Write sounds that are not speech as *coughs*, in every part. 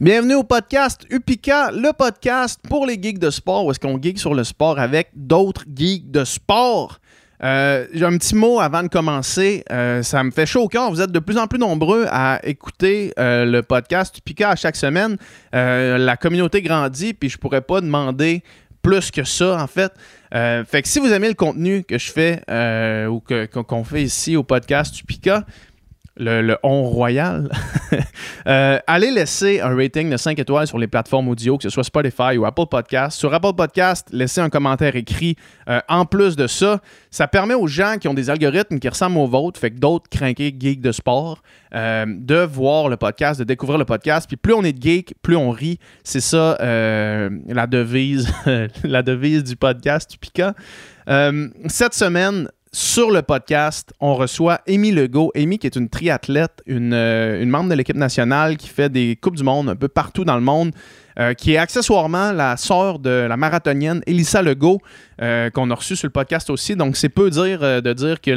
Bienvenue au podcast Upika, le podcast pour les geeks de sport, où est-ce qu'on geek sur le sport avec d'autres geeks de sport. Euh, J'ai un petit mot avant de commencer. Euh, ça me fait chaud au cœur. Vous êtes de plus en plus nombreux à écouter euh, le podcast Upika à chaque semaine. La communauté grandit, puis je pourrais pas demander plus que ça, en fait. Fait que si vous aimez le contenu que je fais ou qu'on fait ici au podcast Upika, le, on royal, *laughs* euh, allez laisser un rating de 5 étoiles sur les plateformes audio, que ce soit Spotify ou Apple Podcast. Sur Apple Podcast, laissez un commentaire écrit. Euh, en plus de ça, ça permet aux gens qui ont des algorithmes qui ressemblent aux vôtres, fait que d'autres crinqués geeks de sport, euh, de voir le podcast, de découvrir le podcast. Puis plus on est de geek, plus on rit. C'est ça la devise, *laughs* la devise du podcast du Pika. Cette semaine, sur le podcast, on reçoit Amy Legault. Amy, qui est une triathlète, une, euh, une membre de l'équipe nationale qui fait des Coupes du Monde un peu partout dans le monde, euh, qui est accessoirement la sœur de la marathonienne Elissa Legault, euh, qu'on a reçue sur le podcast aussi. Donc, c'est peu dire de dire que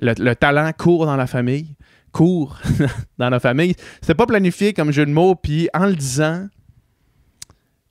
le talent court dans la famille. Court *laughs* dans la famille. C'était pas planifié comme jeu de mots, puis en le disant,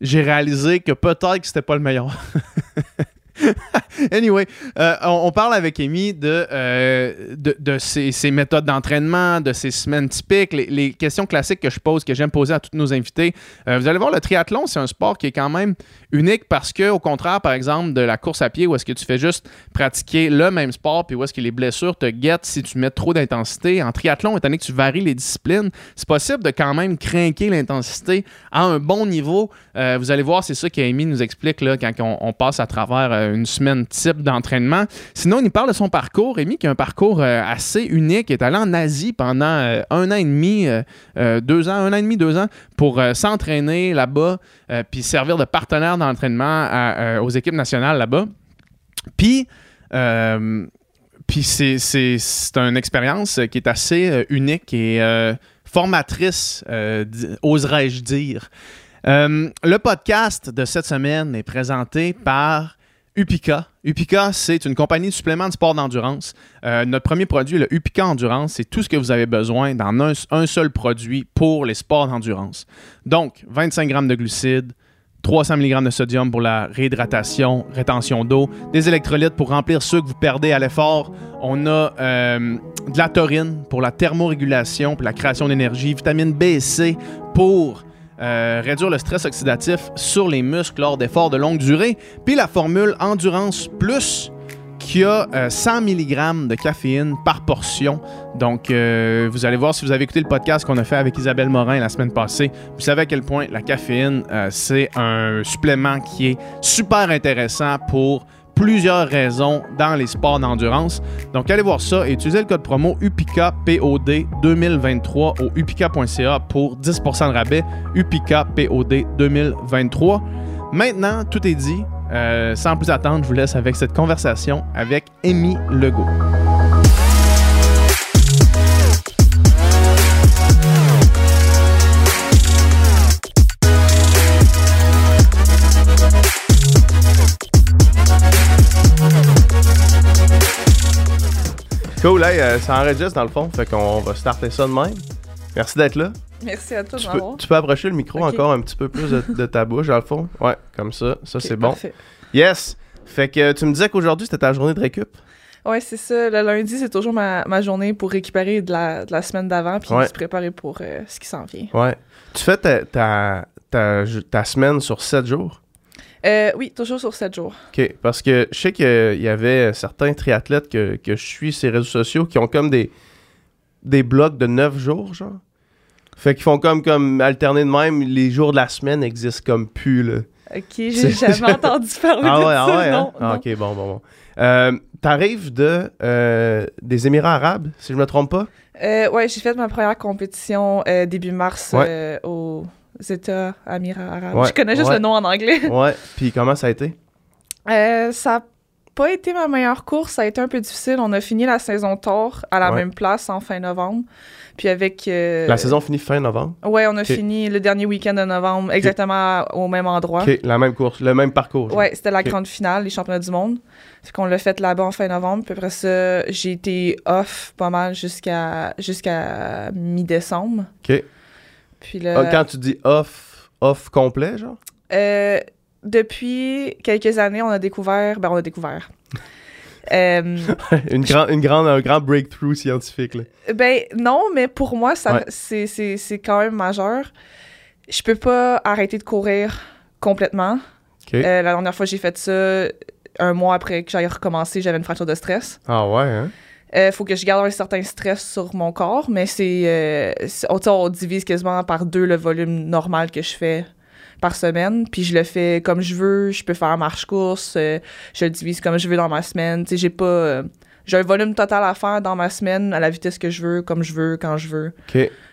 j'ai réalisé que peut-être que c'était pas le meilleur. *laughs* *laughs* anyway, euh, on, parle avec Amy de, euh, de, ses, méthodes d'entraînement, de ses semaines typiques, les, questions classiques que je pose, que j'aime poser à tous nos invités. Euh, vous allez voir, le triathlon, c'est un sport qui est quand même unique parce que, au contraire, par exemple, de la course à pied, où est-ce que tu fais juste pratiquer le même sport, puis où est-ce que les blessures te guettent si tu mets trop d'intensité. En triathlon, étant donné que tu varies les disciplines, c'est possible de quand même craquer l'intensité à un bon niveau. Vous allez voir, c'est ça qu'Amy nous explique là, quand on, passe à travers une semaine type d'entraînement. Sinon, il nous parle de son parcours. Amy, qui a un parcours euh, assez unique, est allé en Asie pendant euh, un an et demi, euh, deux ans, un an et demi, deux ans, pour s'entraîner là-bas, puis servir de partenaire d'entraînement aux équipes nationales là-bas. Puis, c'est, une expérience qui est assez unique et formatrice, oserais-je dire. Le podcast de cette semaine est présenté par Upika. Upika, c'est une compagnie de suppléments de sport d'endurance. Euh, notre premier produit, le Upika Endurance, c'est tout ce que vous avez besoin dans un, seul produit pour les sports d'endurance. Donc, 25 grammes de glucides, 300 mg de sodium pour la réhydratation, rétention d'eau, des électrolytes pour remplir ceux que vous perdez à l'effort. On a euh, de la taurine pour la thermorégulation, pour la création d'énergie, vitamine B et C pour euh, réduire le stress oxydatif sur les muscles lors d'efforts de longue durée, puis la formule Endurance Plus qui a euh, 100 mg de caféine par portion. Donc, euh, vous allez voir si vous avez écouté le podcast qu'on a fait avec Isabelle Morin la semaine passée. Vous savez à quel point la caféine, euh, c'est un supplément qui est super intéressant pour plusieurs raisons dans les sports d'endurance. Donc, allez voir ça et utilisez le code promo UPICA POD 2023 au upica.ca pour 10% de rabais. UPICA POD 2023. Maintenant, tout est dit. Euh, sans plus attendre, je vous laisse avec cette conversation avec Amy Legault. Cool, hey, euh, ça enregistre dans le fond, fait qu'on va starter ça de même. Merci d'être là. Merci à toi de Tu peux, tu peux approcher le micro encore un petit peu plus de, de ta bouche, dans le fond. Ouais, comme ça. Ça, c'est bon. parfait. Yes! Fait que tu me disais qu'aujourd'hui, c'était ta journée de récup. Ouais, c'est ça. Le lundi, c'est toujours ma, ma journée pour récupérer de la, de la semaine d'avant puis Ouais. se préparer pour euh, ce qui s'en vient. Ouais. Tu fais ta, ta, ta, ta semaine sur 7 jours? Euh, oui, toujours sur 7 jours. OK. Parce que je sais qu'il y avait certains triathlètes que, que je suis sur les réseaux sociaux qui ont comme des, des blocs de 9 jours, genre. Fait qu'ils font comme, comme alterner de même. Les jours de la semaine n'existent comme plus, là. Ok, *laughs* j'ai jamais entendu parler Ah de ouais, ça. ah ouais, hein? non, Ah, non. ok, bon, bon, bon. Euh, T'arrives de, euh, des Émirats arabes, si je me trompe pas? Euh, ouais, j'ai fait ma première compétition début mars Ouais. euh, Amirats Arabes. Ouais, Je connais juste ouais. le nom en anglais. *laughs* Ouais. Puis comment ça a été? Euh, ça a pas été ma meilleure course, ça a été un peu difficile. On a fini la saison tard à la Ouais. même place en fin novembre. Puis avec. euh, La saison finit fin novembre? Ouais, on a fini le dernier week-end de novembre, exactement au même endroit. OK, la même course, le même parcours. Ouais, c'était la grande finale, les championnats du monde. Fait qu'on l'a fait là-bas en fin novembre. Puis après ça, j'ai été off pas mal jusqu'à jusqu'à mi-décembre. OK. Puis là, Ah, Quand tu dis off, off complet, genre? euh, depuis quelques années, on a découvert. Ben, on a découvert. *laughs* Euh, une, grand, une grande, un grand breakthrough scientifique, là. ben, non, mais pour moi, ça, Ouais. c'est, c'est, c'est quand même majeur. Je peux pas arrêter de courir complètement. Euh, la dernière fois que j'ai fait ça, un mois après que j'aille recommencer, j'avais une fracture de stress. Ah ouais, hein? Euh, faut que je garde un certain stress sur mon corps, mais c'est. euh, on, on divise quasiment par deux le volume normal que je fais par semaine. Puis je le fais comme je veux. Je peux faire marche-course. euh, je le divise comme je veux dans ma semaine. Tu sais, j'ai pas. euh, j'ai un volume total à faire dans ma semaine à la vitesse que je veux, comme je veux, quand je veux,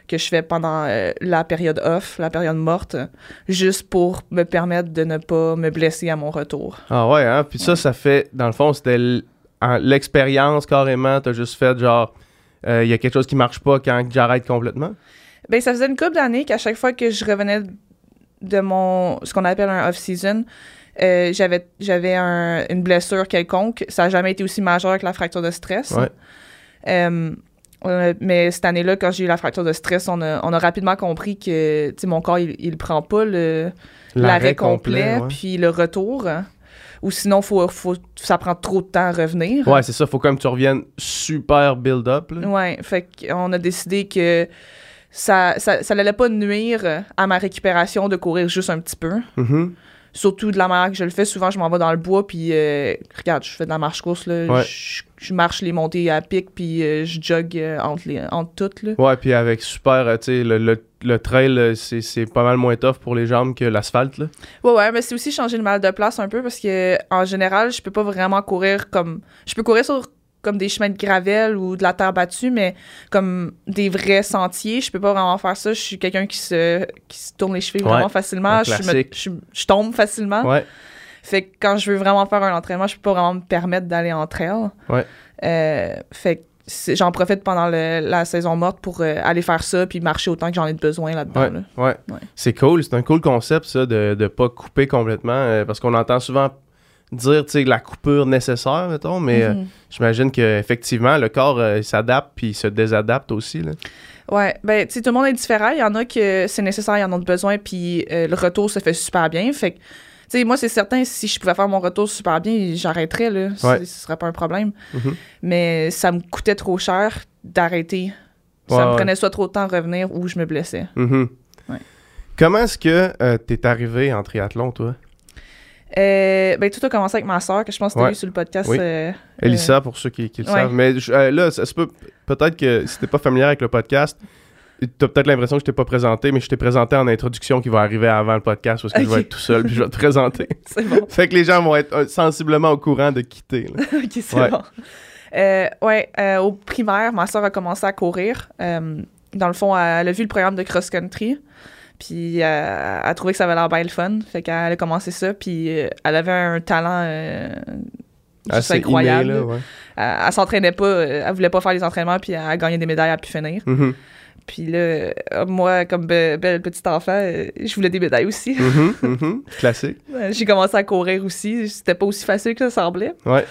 que je fais pendant euh, la période off, la période morte, juste pour me permettre de ne pas me blesser à mon retour. Ah ouais, hein? Puis ça, ça fait, dans le fond, c'était l'expérience carrément. T'as juste fait genre, il y a quelque chose qui marche pas quand j'arrête complètement? Ben, ça faisait une couple d'années qu'à chaque fois que je revenais de mon ce qu'on appelle un off-season, euh, j'avais j'avais un- une blessure quelconque. Ça n'a jamais été aussi majeur que la fracture de stress. Ouais. Euh, euh, mais cette année-là, quand j'ai eu la fracture de stress, on a, on a rapidement compris que mon corps, il, il prend pas le, l'arrêt complet, ouais. puis le retour. Ou sinon, faut, faut, ça prend trop de temps à revenir. Ouais, c'est ça. Faut quand même que tu reviennes super build-up. Ouais, fait qu'on a décidé que ça, ça, ça n'allait pas nuire à ma récupération de courir juste un petit peu. Mhm. Surtout de la manière que je le fais. Souvent, je m'en vais dans le bois, puis euh, regarde, je fais de la marche-course, là. Ouais. Je, je marche les montées à pic, puis euh, je jogue euh, entre, les, entre toutes, là. Ouais, puis avec super, euh, tu sais, le, le, le trail, c'est c'est pas mal moins tough pour les jambes que l'asphalte, là. Ouais, ouais, mais c'est aussi changer le mal de place un peu, parce que en général, je peux pas vraiment courir comme... Je peux courir sur comme des chemins de gravelle ou de la terre battue, mais comme des vrais sentiers, je peux pas vraiment faire ça. Je suis quelqu'un qui se, qui se tourne les chevilles Ouais, vraiment facilement. Je, me- je, je tombe facilement. Ouais. Fait que quand je veux vraiment faire un entraînement, je peux pas vraiment me permettre d'aller en trail. Ouais. Euh, fait que j'en profite pendant le- la saison morte pour euh, aller faire ça puis marcher autant que j'en ai besoin là-dedans. Ouais, là. ouais. Ouais. C'est cool, c'est un cool concept ça de ne pas couper complètement euh, parce qu'on entend souvent dire la coupure nécessaire mettons mais euh, Mhm. j'imagine que effectivement le corps s'adapte puis il se désadapte aussi là. Ouais, ben, tu tout le monde est différent. Il y en a que c'est nécessaire, il y en a de besoin, puis le retour se fait super bien. Fait que, sais, moi, c'est certain, si je pouvais faire mon retour super bien, j'arrêterais, là. Ouais. Ce serait pas un problème. Mhm. Mais ça me coûtait trop cher d'arrêter. Ça me prenait soit trop de temps à revenir ou je me blessais. Mhm. Ouais. Comment est-ce que euh, t'es arrivé en triathlon toi? Euh, ben, tout a commencé avec ma soeur, que je pense que tu Ouais. vu sur le podcast. Oui. euh, Elissa pour ceux qui, qui le savent mais euh, là ça se peut peut-être que si t'es pas familier avec le podcast T'as peut-être l'impression que je t'ai pas présenté, mais je t'ai présenté en introduction qui va arriver avant le podcast parce que je Ok. vais être tout seul puis je vais te présenter. *laughs* c'est bon. fait que les gens vont être euh, sensiblement au courant de quitter. *laughs* ok, c'est Ouais. bon. Euh, ouais, euh, au primaire, ma soeur a commencé à courir. Euh, dans le fond, elle a vu le programme de cross-country. Puis elle a trouvé que ça avait l'air bien le fun. Fait qu'elle a commencé ça. Puis elle avait un talent juste incroyable. inné, là, ouais. Elle, elle s'entraînait pas. Elle voulait pas faire les entraînements. Puis elle a gagné des médailles à pu finir. Mhm. Puis là, moi, comme be- belle petite enfant, euh, je voulais des médailles aussi. Mhm, mhm. Classique. *laughs* J'ai commencé à courir aussi. C'était pas aussi facile que ça semblait. Ouais.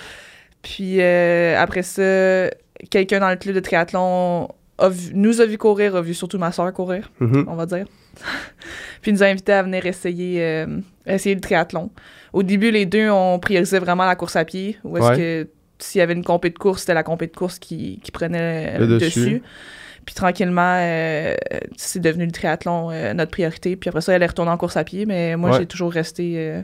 Puis euh, après ça, quelqu'un dans le club de triathlon a vu- nous a vu courir, a vu surtout ma soeur courir, Mhm. on va dire. *laughs* Puis il nous a invités à venir essayer, euh, essayer le triathlon. Au début, les deux, on priorisait vraiment la course à pied. Ou est-ce Ouais. que s'il y avait une compé de course, c'était la compé de course qui, qui prenait Le le dessus. dessus. Puis tranquillement, euh, c'est devenu le triathlon euh, notre priorité. Puis après ça, elle est retournée en course à pied, mais moi, Ouais. j'ai toujours resté euh,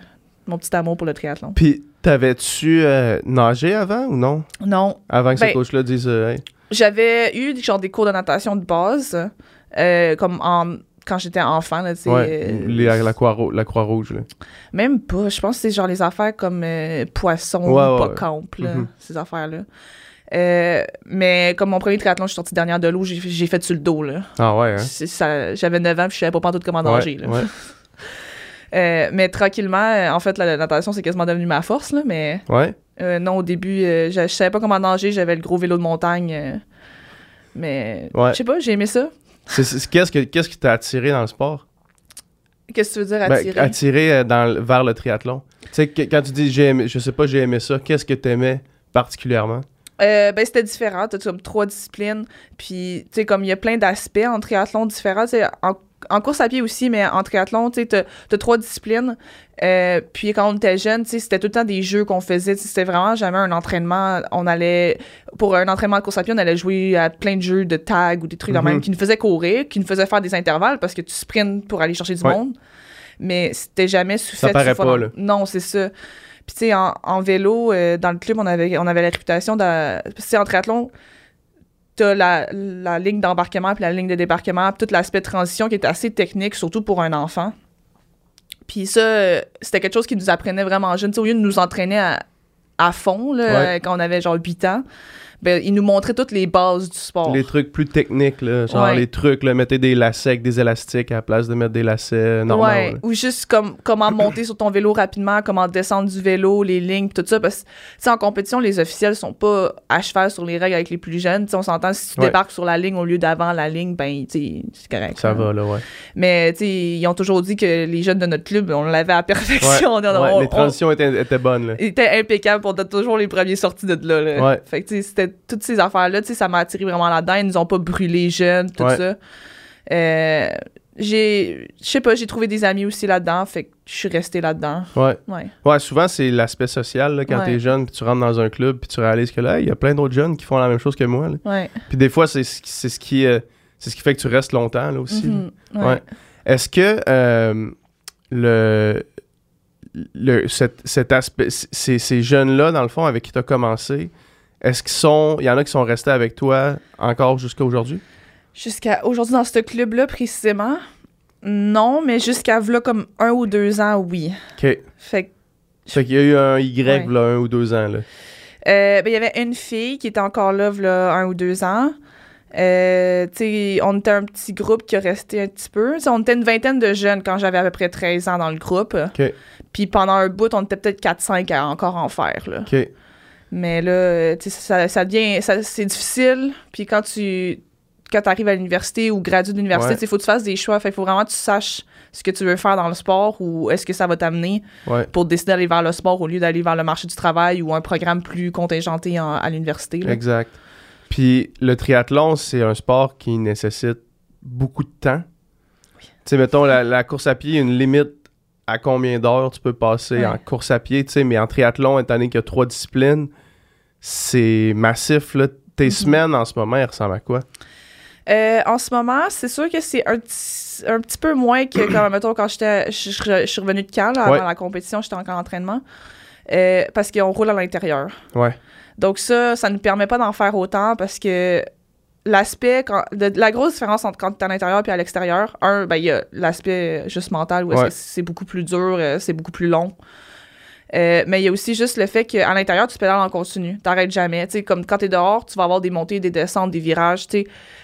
mon petit amour pour le triathlon. Puis, t'avais-tu nagé avant ou non? Non, Avant que ce Ben- coach-là dise Hey. J'avais eu genre des cours de natation de base, comme en, quand j'étais enfant, là, Ouais, les- la, croix, ro- la croix même pas. Je pense que c'est genre les affaires comme poisson, Ouais, pas là, Mhm. ces affaires-là. Euh, mais comme mon premier triathlon, je suis sortie dernière de l'eau, j'ai fait sur le dos, là. Ah ouais, hein? J'avais 9 ans, puis je savais pas tout comment nager, Ouais, là. ouais. *laughs* Euh, mais tranquillement, euh, en fait, la, la natation, c'est quasiment devenu ma force, là, mais Ouais. euh, non, au début, je, je savais pas comment nager, j'avais le gros vélo de montagne, mais je sais pas, j'ai aimé ça. Qu'est-ce que- qu'est-ce qui t'a attiré dans le sport? Qu'est-ce que tu veux dire, Ben, attirer? attiré dans, le- vers le triathlon. Tu sais, quand tu dis j'ai je sais pas, j'ai aimé ça, qu'est-ce que t'aimais particulièrement? Euh, ben, c'était différent. T'as comme trois disciplines. Puis, tu sais, comme il y a plein d'aspects en triathlon différents. En en course à pied aussi, mais en triathlon, tu sais, t'as t'as trois disciplines. Euh, puis quand on était jeune, tu sais, c'était tout le temps des jeux qu'on faisait. C'était vraiment jamais un entraînement. On allait, pour un entraînement de course à pied, on allait jouer à plein de jeux de tag ou des trucs de Mhm. même qui nous faisaient courir, qui nous faisaient faire des intervalles parce que tu sprints pour aller chercher du Ouais. monde. Mais c'était jamais sous Ça fait paraît pas, là. Non, c'est ça. Puis tu sais, en, en vélo, euh, dans le club, on avait, on avait la réputation de... En triathlon, t'as la, la ligne d'embarquement puis la ligne de débarquement, puis tout l'aspect de transition qui est assez technique, surtout pour un enfant. Puis ça, euh, c'était quelque chose qui nous apprenait vraiment jeune. Tu sais, au lieu de nous entraîner à, à fond, là, Ouais. quand on avait genre 8 ans, ben, ils nous montraient toutes les bases du sport. Les trucs plus techniques, là, genre Ouais. les trucs, là, mettez des lacets avec des élastiques à la place de mettre des lacets normaux. Ouais, ou juste comme, comment monter sur ton vélo rapidement, comment descendre du vélo, les lignes, tout ça. Parce que, en compétition, les officiels sont pas à cheval sur les règles avec les plus jeunes. Tu sais, on s'entend, si tu Ouais. débarques sur la ligne au lieu d'avant la ligne, ben, c'est correct. Ça là. va, là, ouais. Mais, ils ont toujours dit que les jeunes de notre club, on l'avait à perfection. On- Ouais, on- les on- transitions étaient, étaient bonnes, là. il était impeccable pour être toujours les premiers sortis de là. là. Ouais. Fait que, c'était toutes ces affaires-là, tu sais, ça m'a attiré vraiment là-dedans. Ils nous ont pas brûlé jeunes, tout Ouais. ça. Euh, j'ai, je sais pas, j'ai trouvé des amis aussi là-dedans, fait que je suis restée là-dedans. Ouais. Ouais. Ouais, souvent, c'est l'aspect social, là, quand Ouais. t'es jeune, puis tu rentres dans un club, puis tu réalises que là, il y a plein d'autres jeunes qui font la même chose que moi, là. Ouais. Puis des fois, c'est ce qui- c'est ce qui, euh, c'est ce qui fait que tu restes longtemps, là, aussi. là. Ouais. Ouais. Est-ce que euh, le, le cet, cet aspect, ces, ces jeunes-là, dans le fond, avec qui tu as commencé, est-ce qu'ils sont. Il y en a qui sont restés avec toi encore jusqu'à aujourd'hui? Jusqu'à aujourd'hui, dans ce club-là, précisément, non, mais jusqu'à là, comme un ou deux ans, oui. OK. Fait que Fait qu'il y a eu un Y, Ouais. là, un ou deux ans, là. Euh, ben, il y avait une fille qui était encore là, là un ou deux ans. Euh, on était un petit groupe qui a resté un petit peu. On était une vingtaine de jeunes quand j'avais à peu près 13 ans dans le groupe. OK. Puis pendant un bout, on était peut-être 4-5 à encore en faire. Là. OK. Mais là, euh, ça, ça devient. ça- c'est difficile. Puis quand tu quand arrives à l'université ou gradues d'université, Ouais. tu sais, il faut que tu fasses des choix. Fait, il faut vraiment que tu saches ce que tu veux faire dans le sport ou est-ce que ça va t'amener Ouais. pour décider d'aller vers le sport au lieu d'aller vers le marché du travail ou un programme plus contingenté en- à l'université. là. Exact. Puis le triathlon, c'est un sport qui nécessite beaucoup de temps. Tu sais, mettons, la, la course à pied, une limite à combien d'heures tu peux passer Ouais. en course à pied, tu sais, mais en triathlon, étant donné qu'il y a trois disciplines, c'est massif, là. Tes Mhm. semaines en ce moment, elles ressemblent à quoi? Euh, en ce moment, c'est sûr que c'est un, petit- un petit peu moins que quand, *clears throat* mettons, quand j'étais, je, je- je suis revenue de Cal avant Ouais. la compétition, j'étais encore en entraînement. Euh, parce qu'on roule à l'intérieur. Ouais. Donc ça, ça ne nous permet pas d'en faire autant parce que l'aspect, la grosse différence entre quand tu es à l'intérieur et à l'extérieur, un, ben, il y a l'aspect juste mental où Ouais. c'est beaucoup plus dur, euh, c'est beaucoup plus long. Euh, mais il y a aussi juste le fait qu'à l'intérieur, tu pédales en continu. T'arrêtes jamais. Comme quand tu es dehors, tu vas avoir des montées, des descentes, des virages.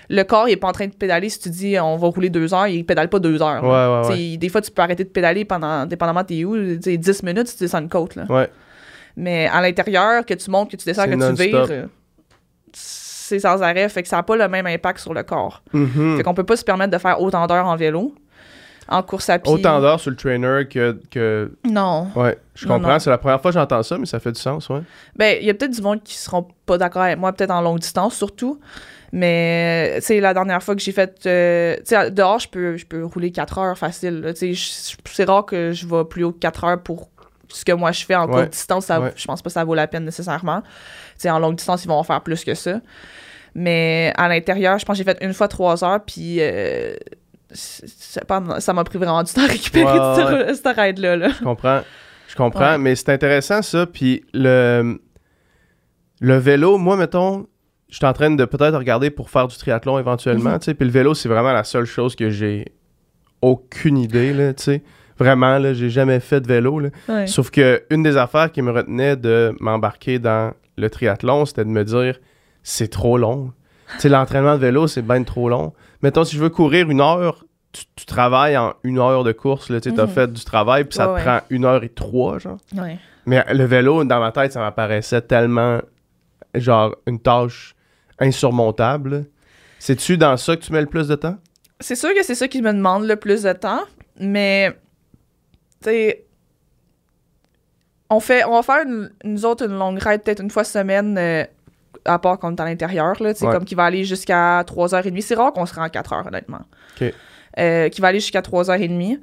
Le corps, il est pas en train de pédaler. Si tu dis on va rouler deux heures, il pédale pas deux heures. Ouais, ouais, Des fois, tu peux arrêter de pédaler pendant, dépendamment t'es où, tu sais, 10 minutes, tu descends une côte. Là. Mais à l'intérieur, que tu montes, que tu descends, que tu vires, c'est sans arrêt. Fait que ça n'a pas le même impact sur le corps. Mhm. Fait qu'on peut pas se permettre de faire autant d'heures en vélo, en course à pied. Autant d'heures sur le trainer que, que... Non. Ouais, je comprends. C'est la première fois que j'entends ça, mais ça fait du sens, ouais. Ben, il y a peut-être du monde qui seront pas d'accord avec moi, peut-être en longue distance surtout. Mais, tu sais, la dernière fois que j'ai fait. euh, tu sais, dehors, je peux, je peux rouler 4 heures facile. Tu sais, c'est rare que je vais plus haut que 4 heures pour ce que moi je fais en Ouais. courte distance. Ça, Ouais. Je pense pas que ça vaut la peine nécessairement. Sais, en longue distance, ils vont en faire plus que ça. Mais à l'intérieur, je pense que j'ai fait une fois 3 heures, puis. euh, ça m'a pris vraiment du temps à récupérer Ouais, *laughs* cette, cette ride-là. là. Je comprends. Je comprends, Ouais. mais c'est intéressant ça. Puis le, le vélo, moi, mettons, je suis en train de peut-être regarder pour faire du triathlon éventuellement, Mhm. Puis le vélo, c'est vraiment la seule chose que j'ai aucune idée, là, tu sais. Vraiment, là, j'ai jamais fait de vélo, là. Sauf que une des affaires qui me retenait de m'embarquer dans le triathlon, c'était de me dire, c'est trop long. tu sais, l'entraînement de vélo, c'est bien trop long. Mettons, si je veux courir une heure, tu, tu travailles en une heure de course, tu t'as Mhm. fait du travail, puis ça Ouais, te ouais. prend une heure et trois, genre. Ouais. Mais le vélo, dans ma tête, ça m'apparaissait tellement, genre, une tâche insurmontable. C'est-tu dans ça que tu mets le plus de temps? C'est sûr que c'est ça qui me demande le plus de temps, mais tu sais, on fait, on va faire une, nous autres une longue ride peut-être une fois semaine, euh, à part quand on est à l'intérieur, là, Ouais. comme qui va aller jusqu'à 3h30. C'est rare qu'on se rend à 4h, honnêtement. OK. euh, qui va aller jusqu'à 3h30.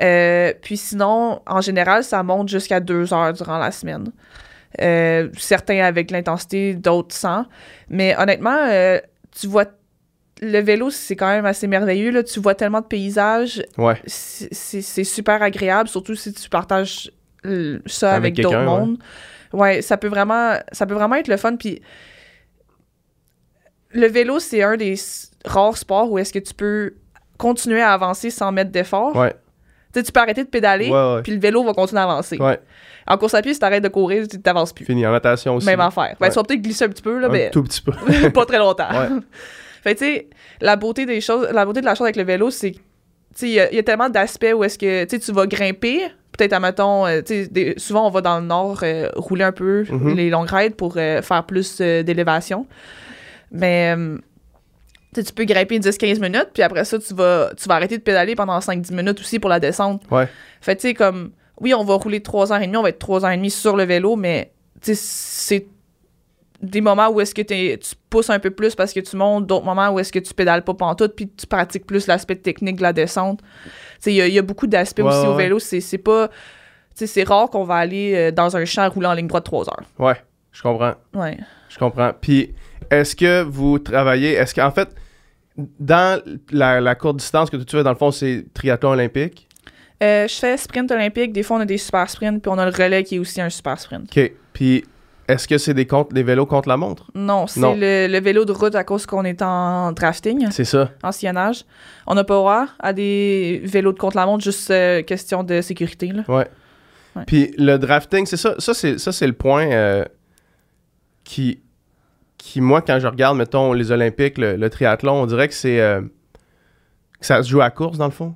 Euh, puis sinon, en général, ça monte jusqu'à 2 heures durant la semaine. Euh, certains avec l'intensité, d'autres sans. Mais honnêtement, tu vois, le vélo, c'est quand même assez merveilleux. Là. Tu vois tellement de paysages. Ouais. C'est c'est- c'est super agréable, surtout si tu partages ça Avec avec, d'autres ouais. mondes. Ouais. ça peut vraiment, ça peut vraiment être le fun. Puis le vélo, c'est un des rares sports où est-ce que tu peux continuer à avancer sans mettre d'effort. Ouais. Tu sais, tu peux arrêter de pédaler, puis le vélo va continuer à avancer. Ouais. En course à pied, si t'arrêtes de courir, tu t'avances plus. Fini. En natation aussi. Même affaire. Ben, Ouais. tu vas peut-être glisser un petit peu, là, Un mais tout petit peu. *laughs* pas très longtemps. Ouais. *laughs* Fait tu sais, la beauté des choses, la beauté de la chose avec le vélo, c'est que, tu sais, il y, y a tellement d'aspects où est-ce que, tu vas grimper, peut-être, admettons, euh, tu sais, des- souvent, on va dans le nord euh, rouler un peu Mhm. les longues raids pour euh, faire plus euh, d'élévation. Mais, euh, tu peux grimper 10-15 minutes, puis après ça, tu vas, tu vas arrêter de pédaler pendant 5-10 minutes aussi pour la descente. Ouais. Fait tu sais, comme, oui, on va rouler 3h30, on va être 3h30 sur le vélo, mais, tu sais, c'est des moments où est-ce que tu pousses un peu plus parce que tu montes, d'autres moments où est-ce que tu pédales pas pantoute, puis tu pratiques plus l'aspect technique de la descente. Il y, a- il y a beaucoup d'aspects Ouais, aussi au vélo. C'est pas... C'est rare qu'on va aller euh, dans un champ rouler en ligne droite 3 heures. Ouais. Je comprends. Ouais. Je comprends. Puis, est-ce que vous travaillez, est-ce qu'en fait, dans la, la courte distance que tu fais, dans le fond, c'est triathlon olympique? Euh, je fais sprint olympique. Des fois, on a des super sprints, puis on a le relais qui est aussi un super sprint. OK. Puis, est-ce que c'est des, contre, des vélos contre la montre? Non, c'est le, le vélo de route à cause qu'on est en drafting, C'est ça. en sillonnage. On n'a pas droit à des vélos de contre-la-montre, juste euh, question de sécurité. Là. Ouais. Ouais. Puis le drafting, c'est ça. Ça, c'est, ça, c'est le point euh, qui, qui, moi, quand je regarde, mettons, les Olympiques, le, le triathlon, on dirait que c'est. euh, que ça se joue à course, dans le fond.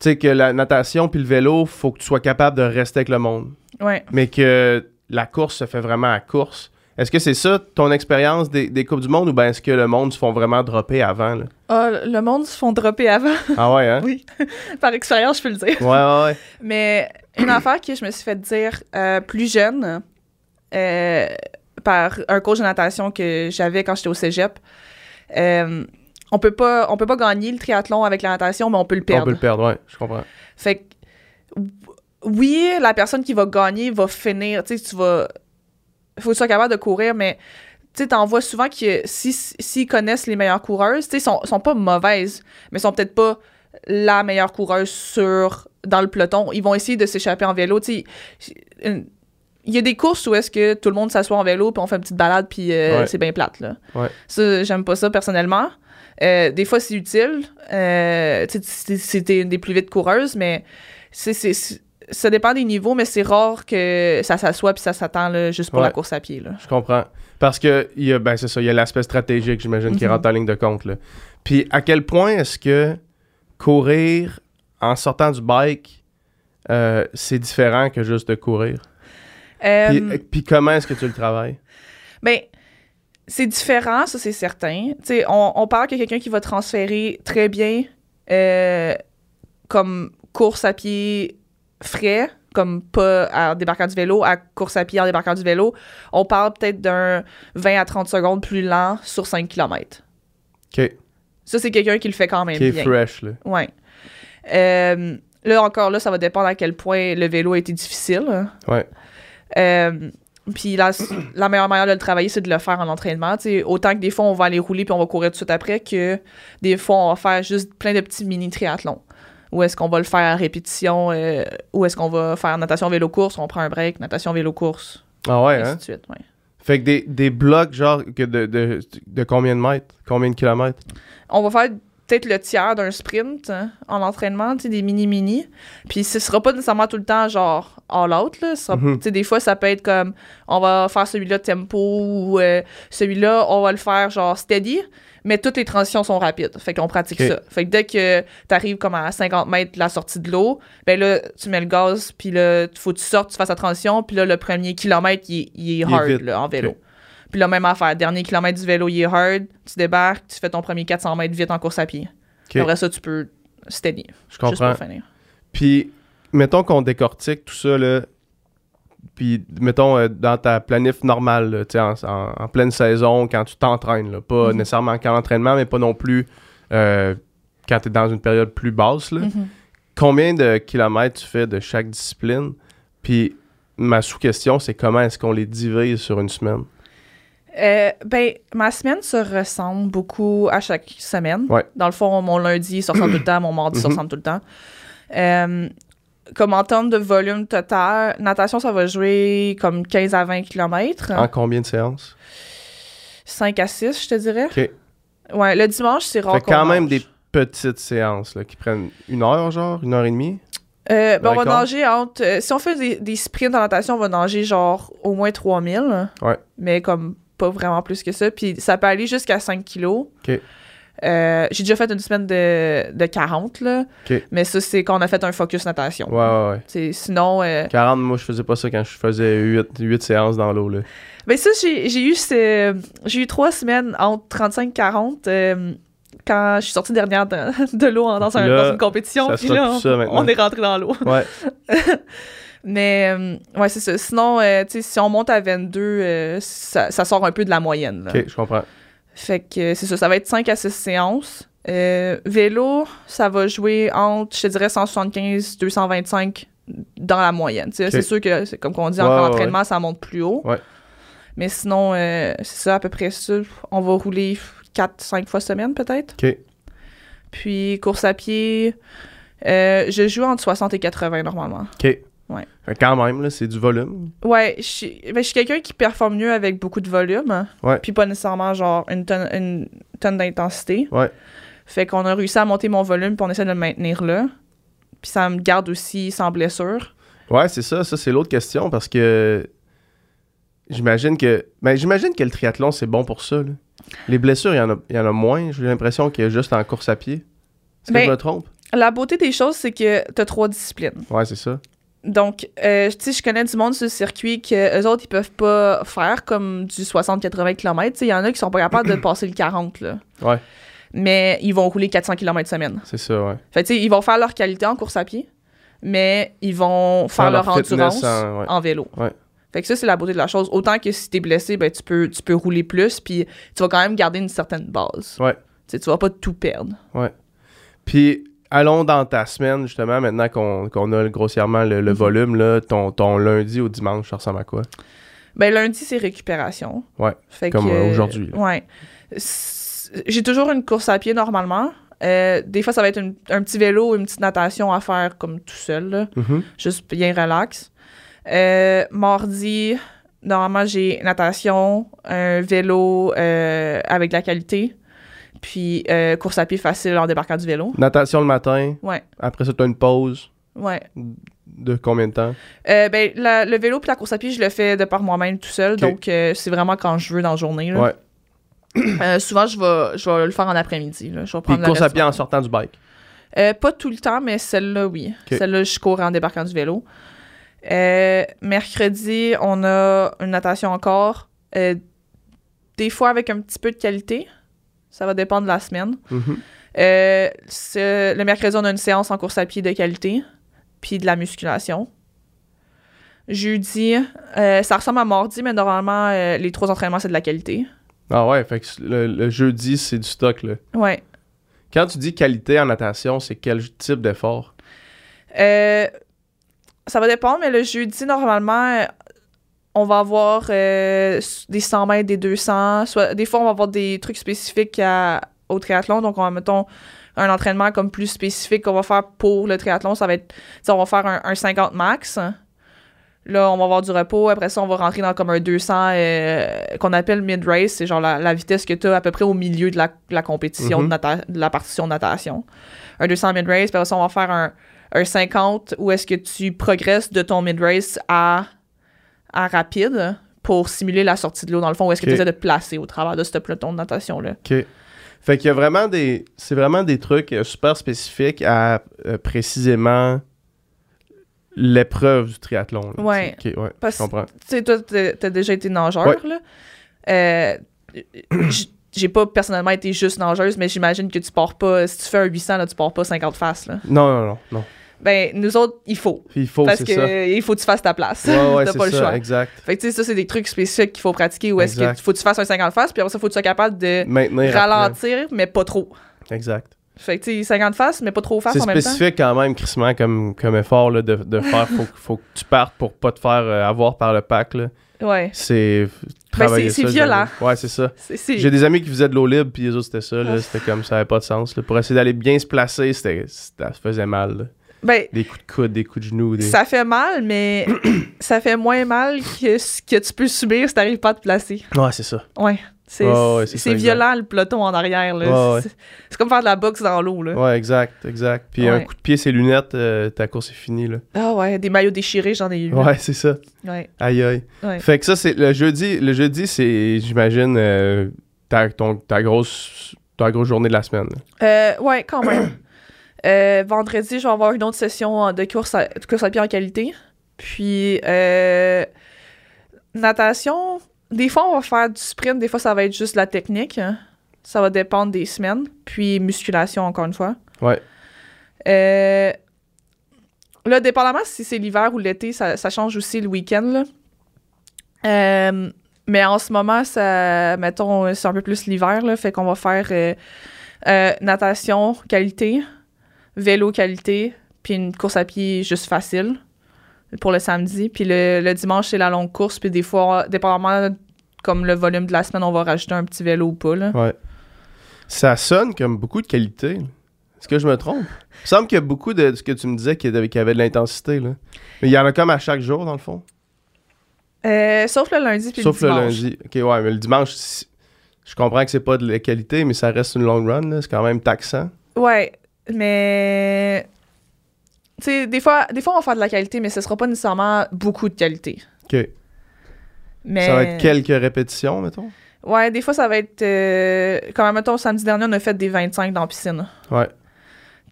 Tu sais, que la natation puis le vélo, faut que tu sois capable de rester avec le monde. Ouais. Mais que la course se fait vraiment à course. Est-ce que c'est ça ton expérience des, des Coupes du Monde ou bien est-ce que le monde se font vraiment dropper avant? là? Ah, le monde se font dropper avant. *laughs* Ah ouais, hein? Oui. *laughs* Par expérience, je peux le dire. Ouais, ouais, ouais. *laughs* Mais une affaire que je me suis fait dire euh, plus jeune euh, par un coach de natation que j'avais quand j'étais au cégep, euh, on peut pas on peut pas gagner le triathlon avec la natation, mais on peut le On perdre. peut le perdre, ouais, je comprends. Fait que, oui, la personne qui va gagner va finir, tu sais, tu vas... faut que tu sois capable de courir, mais tu sais, t'en vois souvent que si- s'ils connaissent les meilleures coureuses, tu sais, sont, sont pas mauvaises, mais sont peut-être pas la meilleure coureuse sur, dans le peloton. Ils vont essayer de s'échapper en vélo, tu Il y a des courses où est-ce que tout le monde s'assoit en vélo, puis on fait une petite balade, puis euh, Ouais. c'est bien plate, là. Ouais. Ça, j'aime pas ça personnellement. Euh, des fois, c'est utile. Euh, tu sais, c'est- c'était une des plus vite coureuses, mais c'est- ça dépend des niveaux, mais c'est rare que ça s'assoit puis ça s'attend juste pour Ouais. la course à pied. Là. Je comprends. Parce que, il y a, ben c'est ça, il y a l'aspect stratégique, j'imagine, qui Mhm. rentre en ligne de compte. Là. Puis, à quel point est-ce que courir en sortant du bike, euh, c'est différent que juste de courir? Euh, Puis, euh, puis comment est-ce que tu le travailles? Ben, c'est différent, ça c'est certain. Tu sais, on, on parle que quelqu'un qui va transférer très bien euh, comme course à pied frais, comme pas en débarquant du vélo, à course à pied en débarquant du vélo, on parle peut-être d'un 20 à 30 secondes plus lent sur 5 km. OK. Ça, c'est quelqu'un qui le fait quand même Qui est bien. fresh, là. Ouais. Euh, là, encore là, ça va dépendre à quel point le vélo a été difficile. hein. Ouais. Euh, puis la, la meilleure manière de le travailler, c'est de le faire en entraînement. autant que des fois, on va aller rouler puis on va courir tout de suite après, que des fois, on va faire juste plein de petits mini-triathlons. Ou est-ce qu'on va le faire à répétition, euh, ou est-ce qu'on va faire natation vélo-course, on prend un break, natation vélo-course, Ah ouais, et ainsi hein? de suite. ouais. Fait que des, des blocs, genre, que de, de, de combien de mètres? Combien de kilomètres? On va faire peut-être le tiers d'un sprint hein, en entraînement, tu sais, des mini-mini. Puis ce sera pas nécessairement tout le temps genre all out, là. Sera- Mhm. Des fois, ça peut être comme on va faire celui-là tempo ou euh, celui-là, on va le faire genre steady. Mais toutes les transitions sont rapides. Fait qu'on pratique ça. Fait que dès que t'arrives comme à 50 mètres de la sortie de l'eau, ben là, tu mets le gaz, puis là, faut que tu sortes, tu fasses la transition, puis là, le premier kilomètre, il, est- il est Il est hard, là, en vélo. Puis la même affaire, dernier kilomètre du vélo, il est hard, tu débarques, tu fais ton premier 400 mètres vite en course à pied. Après ça, tu peux steady, Je juste comprends. pour finir. Puis, mettons qu'on décortique tout ça, là. Puis, mettons, euh, dans ta planif normale, là, en, en- en pleine saison, quand tu t'entraînes. Pas Mhm. nécessairement qu'en entraînement, mais pas non plus euh, quand tu es dans une période plus basse. Là. Mhm. Combien de kilomètres tu fais de chaque discipline? Puis ma sous-question, c'est comment est-ce qu'on les divise sur une semaine? Euh, ben, ma semaine se ressemble beaucoup à chaque semaine. Ouais. Dans le fond, mon lundi se ressemble tout le temps, mon mardi se Mhm. ressemble tout le temps. Euh, comme en termes de volume total, natation, ça va jouer comme 15 à 20 km. En combien de séances? 5 à 6, je te dirais. OK. Ouais, le dimanche, c'est rare Fait quand même des petites séances là, qui prennent une heure, genre, une heure et demie? Euh, ben, on va nager entre. euh, si on fait des, des sprints en natation, on va nager genre au moins 3000. Ouais. Mais comme pas vraiment plus que ça. Puis ça peut aller jusqu'à 5 kilos. OK. Euh, J'ai déjà fait une semaine de, de 40, là. Mais ça, c'est quand on a fait un focus natation. Ouais, ouais, ouais. Sinon, euh, 40, moi, je faisais pas ça quand je faisais 8, séances dans l'eau. là. ben ça, j'ai eu, ce- j'ai eu trois semaines entre 35 et 40 euh, quand je suis sortie dernière de, *laughs* de l'eau en- dans, dans une compétition. Puis là, on, est rentré dans l'eau. Ouais. *laughs* Mais, euh, ouais, c'est ça. Sinon, euh, si on monte à 22, euh, ça, ça sort un peu de la moyenne. là. OK, je comprends. Fait que c'est ça, ça va être 5 à 6 séances. Euh, vélo, ça va jouer entre, je te dirais, 175, 225 dans la moyenne. C'est sûr que, c'est comme qu'on dit, en ouais, entraînement, ça monte plus haut. Ouais. Mais sinon, euh, c'est ça, à peu près ça. On va rouler 4-5 fois semaine, peut-être. OK. Puis, course à pied, euh, je joue entre 60 et 80 normalement. OK. Ouais. Quand même, c'est du volume. Ouais, je suis ben, suis quelqu'un qui performe mieux avec beaucoup de volume. Ouais. Puis pas nécessairement genre une tonne, une tonne d'intensité. Ouais. Fait qu'on a réussi à monter mon volume, puis on essaie de le maintenir là. Puis ça me garde aussi sans blessure. Ouais, c'est ça. Ça, c'est l'autre question parce que j'imagine que. Ben, j'imagine que le triathlon, c'est bon pour ça. là. Les blessures, il y, en a- il y en a moins. J'ai l'impression qu'il y a juste en course à pied. Est-ce que Ben- je me trompe? La beauté des choses, c'est que t'as trois disciplines. Ouais, c'est ça. Donc, euh, tu sais, je connais du monde sur le circuit que eux autres, ils peuvent pas faire comme du 60-80 km. Tu sais, il y en a qui sont pas capables de *clears throat* passer le 40, là. Ouais. Mais ils vont rouler 400 km semaine. C'est ça, ouais. Fait tu sais, ils vont faire leur qualité en course à pied, mais ils vont faire, leur, endurance en- ouais. en vélo. Ouais. Fait que ça, c'est la beauté de la chose. Autant que si t'es blessé, ben, tu peux, tu peux rouler plus, puis tu vas quand même garder une certaine base. Ouais. Tu sais, tu vas pas tout perdre. Puis, allons dans ta semaine, justement, maintenant qu'on a grossièrement le, le Mhm. volume, là, ton, ton lundi au dimanche, ça ressemble à quoi? Ben, lundi, c'est récupération. Ouais, Fait comme, aujourd'hui. Ouais. J'ai toujours une course à pied normalement. Euh, des fois, ça va être une- un petit vélo ou une petite natation à faire comme tout seul, là. Mhm. juste bien relax. Euh, mardi, normalement, j'ai natation, un vélo euh, avec de la qualité, puis euh, course à pied facile en débarquant du vélo. Natation le matin, Ouais, après ça, tu as une pause ouais. de combien de temps? Euh, ben, la- le vélo puis la course à pied, je le fais de par moi-même tout seul, donc euh, c'est vraiment quand je veux dans la journée. là. Ouais. Souvent, je vais, je vais le faire en après-midi. Je vais Puis prendre le course à pied en sortant du bike? Pas tout le temps, mais celle-là, oui. Celle-là, je cours en débarquant du vélo. Mercredi, on a une natation encore. Des fois avec un petit peu de qualité. Ça va dépendre de la semaine. Mhm. Euh, ce- le mercredi, on a une séance en course à pied de qualité, puis de la musculation. Jeudi, euh, ça ressemble à mardi, mais normalement, euh, les trois entraînements, c'est de la qualité. Ah ouais, fait que le, le jeudi, c'est du stock, là. Ouais. Quand tu dis qualité en natation, c'est quel type d'effort? Euh, ça va dépendre, mais le jeudi, normalement, on va avoir euh, des 100 mètres, des 200. Soit, des fois, on va avoir des trucs spécifiques à- au triathlon. Donc, on va, mettons, un entraînement comme plus spécifique qu'on va faire pour le triathlon. Ça va être, on va faire un, un 50 max. Là, on va avoir du repos. Après ça, on va rentrer dans comme un 200 euh, qu'on appelle mid-race. C'est genre la, la vitesse que tu as à peu près au milieu de la, de la compétition, de, nata- de la partition de natation. Un 200 mid-race. Puis après ça, on va faire un, un 50 où est-ce que tu progresses de ton mid-race à, à rapide pour simuler la sortie de l'eau, dans le fond, où est-ce que tu essaies de te placer au travers de ce peloton de natation-là. OK. Fait qu'il y a vraiment des... C'est vraiment des trucs euh, super spécifiques à euh, précisément l'épreuve du triathlon. là, Ouais. tu sais. OK, ouais, Parce- je comprends. Tu sais, toi, t'as déjà été nageur, Ouais. là. Euh, j'ai pas personnellement été juste nageuse, mais j'imagine que tu pars pas, si tu fais un 800, là, tu pars pas 50 faces, là. Non, non, non, non. Ben, nous autres, il faut. Il faut, parce c'est que ça. il faut que tu fasses ta place. Ouais, ouais, *laughs* T'as c'est pas le ça, choix. exact. Fait que, tu sais, ça, c'est des trucs spécifiques qu'il faut pratiquer où est-ce que faut que tu fasses un 50 faces, puis après ça, faut que tu sois capable de Maintenir après. ralentir, mais pas trop. Exact. Fait que, tu sais, 50 faces, mais pas trop face C'est en même temps. spécifique quand même, Christman, comme, comme effort là, de, de faire. Faut, *laughs* faut que tu partes pour pas te faire euh, avoir par le pack. Là. Ouais. C'est. Ben, c'est- c'est violent. Ouais, c'est ça. C'est- c'est- J'ai des amis qui faisaient de l'eau libre, puis les autres, c'était ça. Ah. C'était comme ça, avait pas de sens. là. Pour essayer d'aller bien se placer, c'était, c'était- ça faisait mal. là. Ben, Des coups de coude, des coups de genoux. Des... ça fait mal, mais *clears throat* ça fait moins mal que ce que tu peux subir si t'arrives pas à te placer. Ouais, c'est ça. Ouais. C'est ouais, violent le peloton en arrière. ouais. C'est comme faire de la boxe dans l'eau. là. Ouais, exact, exact. Puis un coup de pied, ses lunettes, euh, ta course est finie. Là. Ah ouais, des maillots déchirés, j'en ai eu. Ouais, c'est ça. Ouais. Aïe, aïe. Ouais. Fait que ça, c'est le jeudi. Le jeudi, c'est, j'imagine, euh, ta, ta, grosse, ta grosse journée de la semaine. Euh, ouais, quand même. Euh, vendredi, je vais avoir une autre session de course à, de course à pied en qualité. Puis, euh, natation, des fois, on va faire du sprint, des fois, ça va être juste la technique. hein. Ça va dépendre des semaines. Puis, musculation, encore une fois. Ouais. Euh, là, dépendamment si c'est l'hiver ou l'été, ça, ça change aussi le week-end. Euh, mais en ce moment, ça, mettons, c'est un peu plus l'hiver, fait qu'on va faire euh, natation qualité, vélo qualité, puis une course à pied juste facile pour le samedi. Puis le, le dimanche, c'est la longue course, puis des fois, dépendamment comme le volume de la semaine, on va rajouter un petit vélo ou pas. Là. Ouais. Ça sonne comme beaucoup de qualité. Est-ce que je me trompe? Il me semble qu'il y a beaucoup de ce que tu me disais qui avait, avait de l'intensité. Là. Mais il y en a comme à chaque jour, dans le fond? Euh, sauf le lundi puis Sauf le le dimanche. lundi. Ok, ouais, mais le dimanche, je comprends que c'est pas de la qualité, mais ça reste une long run. là. C'est quand même taxant. Ouais, mais. Tu sais, des fois, des fois, on va faire de la qualité, mais ce sera pas nécessairement beaucoup de qualité. Ok. Mais... Ça va être quelques répétitions, mettons? Ouais, des fois, ça va être. Euh... Comme, mettons, samedi dernier, on a fait des 25 dans la piscine. Ouais.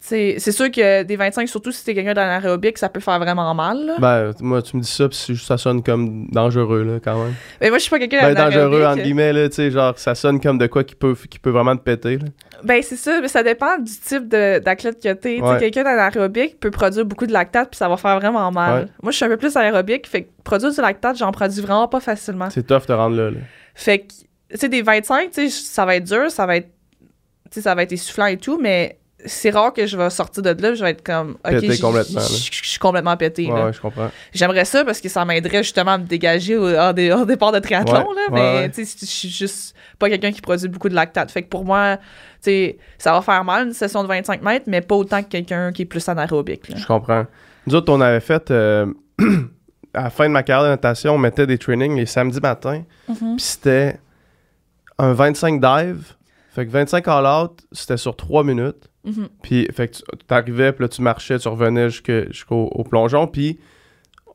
C'est sûr que des 25, surtout si t'es quelqu'un dans l'aérobic, ça peut faire vraiment mal. là. Ben, moi, tu me dis ça, puis ça sonne comme dangereux, là, quand même. Mais moi, je suis pas quelqu'un Ben, dangereux, entre guillemets, là, tu sais, genre, ça sonne comme de quoi qui peut, qui peut vraiment te péter, là. Ben, c'est ça, mais ça dépend du type d'athlète que t'es. Ouais. Quelqu'un dans l'aérobic peut produire beaucoup de lactate, puis ça va faire vraiment mal. Ouais. Moi, je suis un peu plus aérobic, fait que produire du lactate, j'en produis vraiment pas facilement. C'est tough de rendre là, là. Fait que, tu sais, des 25, tu sais, ça va être dur, ça va être, tu sais, ça va être essoufflant et tout, mais c'est rare que je vais sortir de là, je vais être comme, ok, Je suis complètement pété. Ouais, je comprends. J'aimerais ça parce que ça m'aiderait justement à me dégager au, hors, des- hors départ de triathlon, Ouais, là, mais tu sais, je suis juste pas quelqu'un qui produit beaucoup de lactate. Fait que pour moi, tu sais, ça va faire mal une session de 25 mètres, mais pas autant que quelqu'un qui est plus anaérobique. là. Je comprends. Nous autres, on avait fait, euh, *clears throat* à la fin de ma carrière de natation, on mettait des trainings les samedis matins, Mhm. puis c'était un 25 dive, fait que 25 all-out, c'était sur 3 minutes, Mhm. puis fait que tu t'arrivais, puis là, tu marchais, tu revenais jusqu'au au plongeon, puis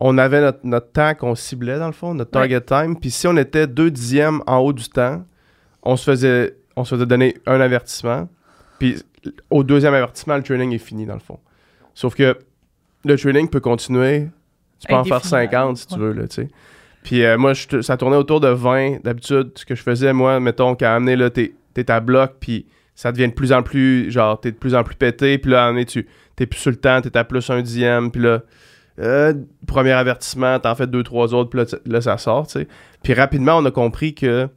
on avait notre, notre temps qu'on ciblait, dans le fond, notre target time, puis si on était deux dixièmes en haut du temps, on se faisait, on se faisait donner un avertissement, puis au deuxième avertissement, le training est fini, dans le fond. Sauf que le training peut continuer. Tu peux en faire Indéfiniment. 50 si tu veux, là, tu sais. Puis euh, moi, je ça tournait autour de 20. D'habitude, ce que je faisais, moi, mettons, qu'à amener, là, t'es t'es à bloc, puis ça devient de plus en plus, genre, t'es de plus en plus pété, puis là, amener, tu t'es plus sur le temps, t'es à plus un dixième, puis là, euh, premier avertissement, t'en fais deux, trois autres, puis là, ça sort, tu sais. Puis rapidement, on a compris que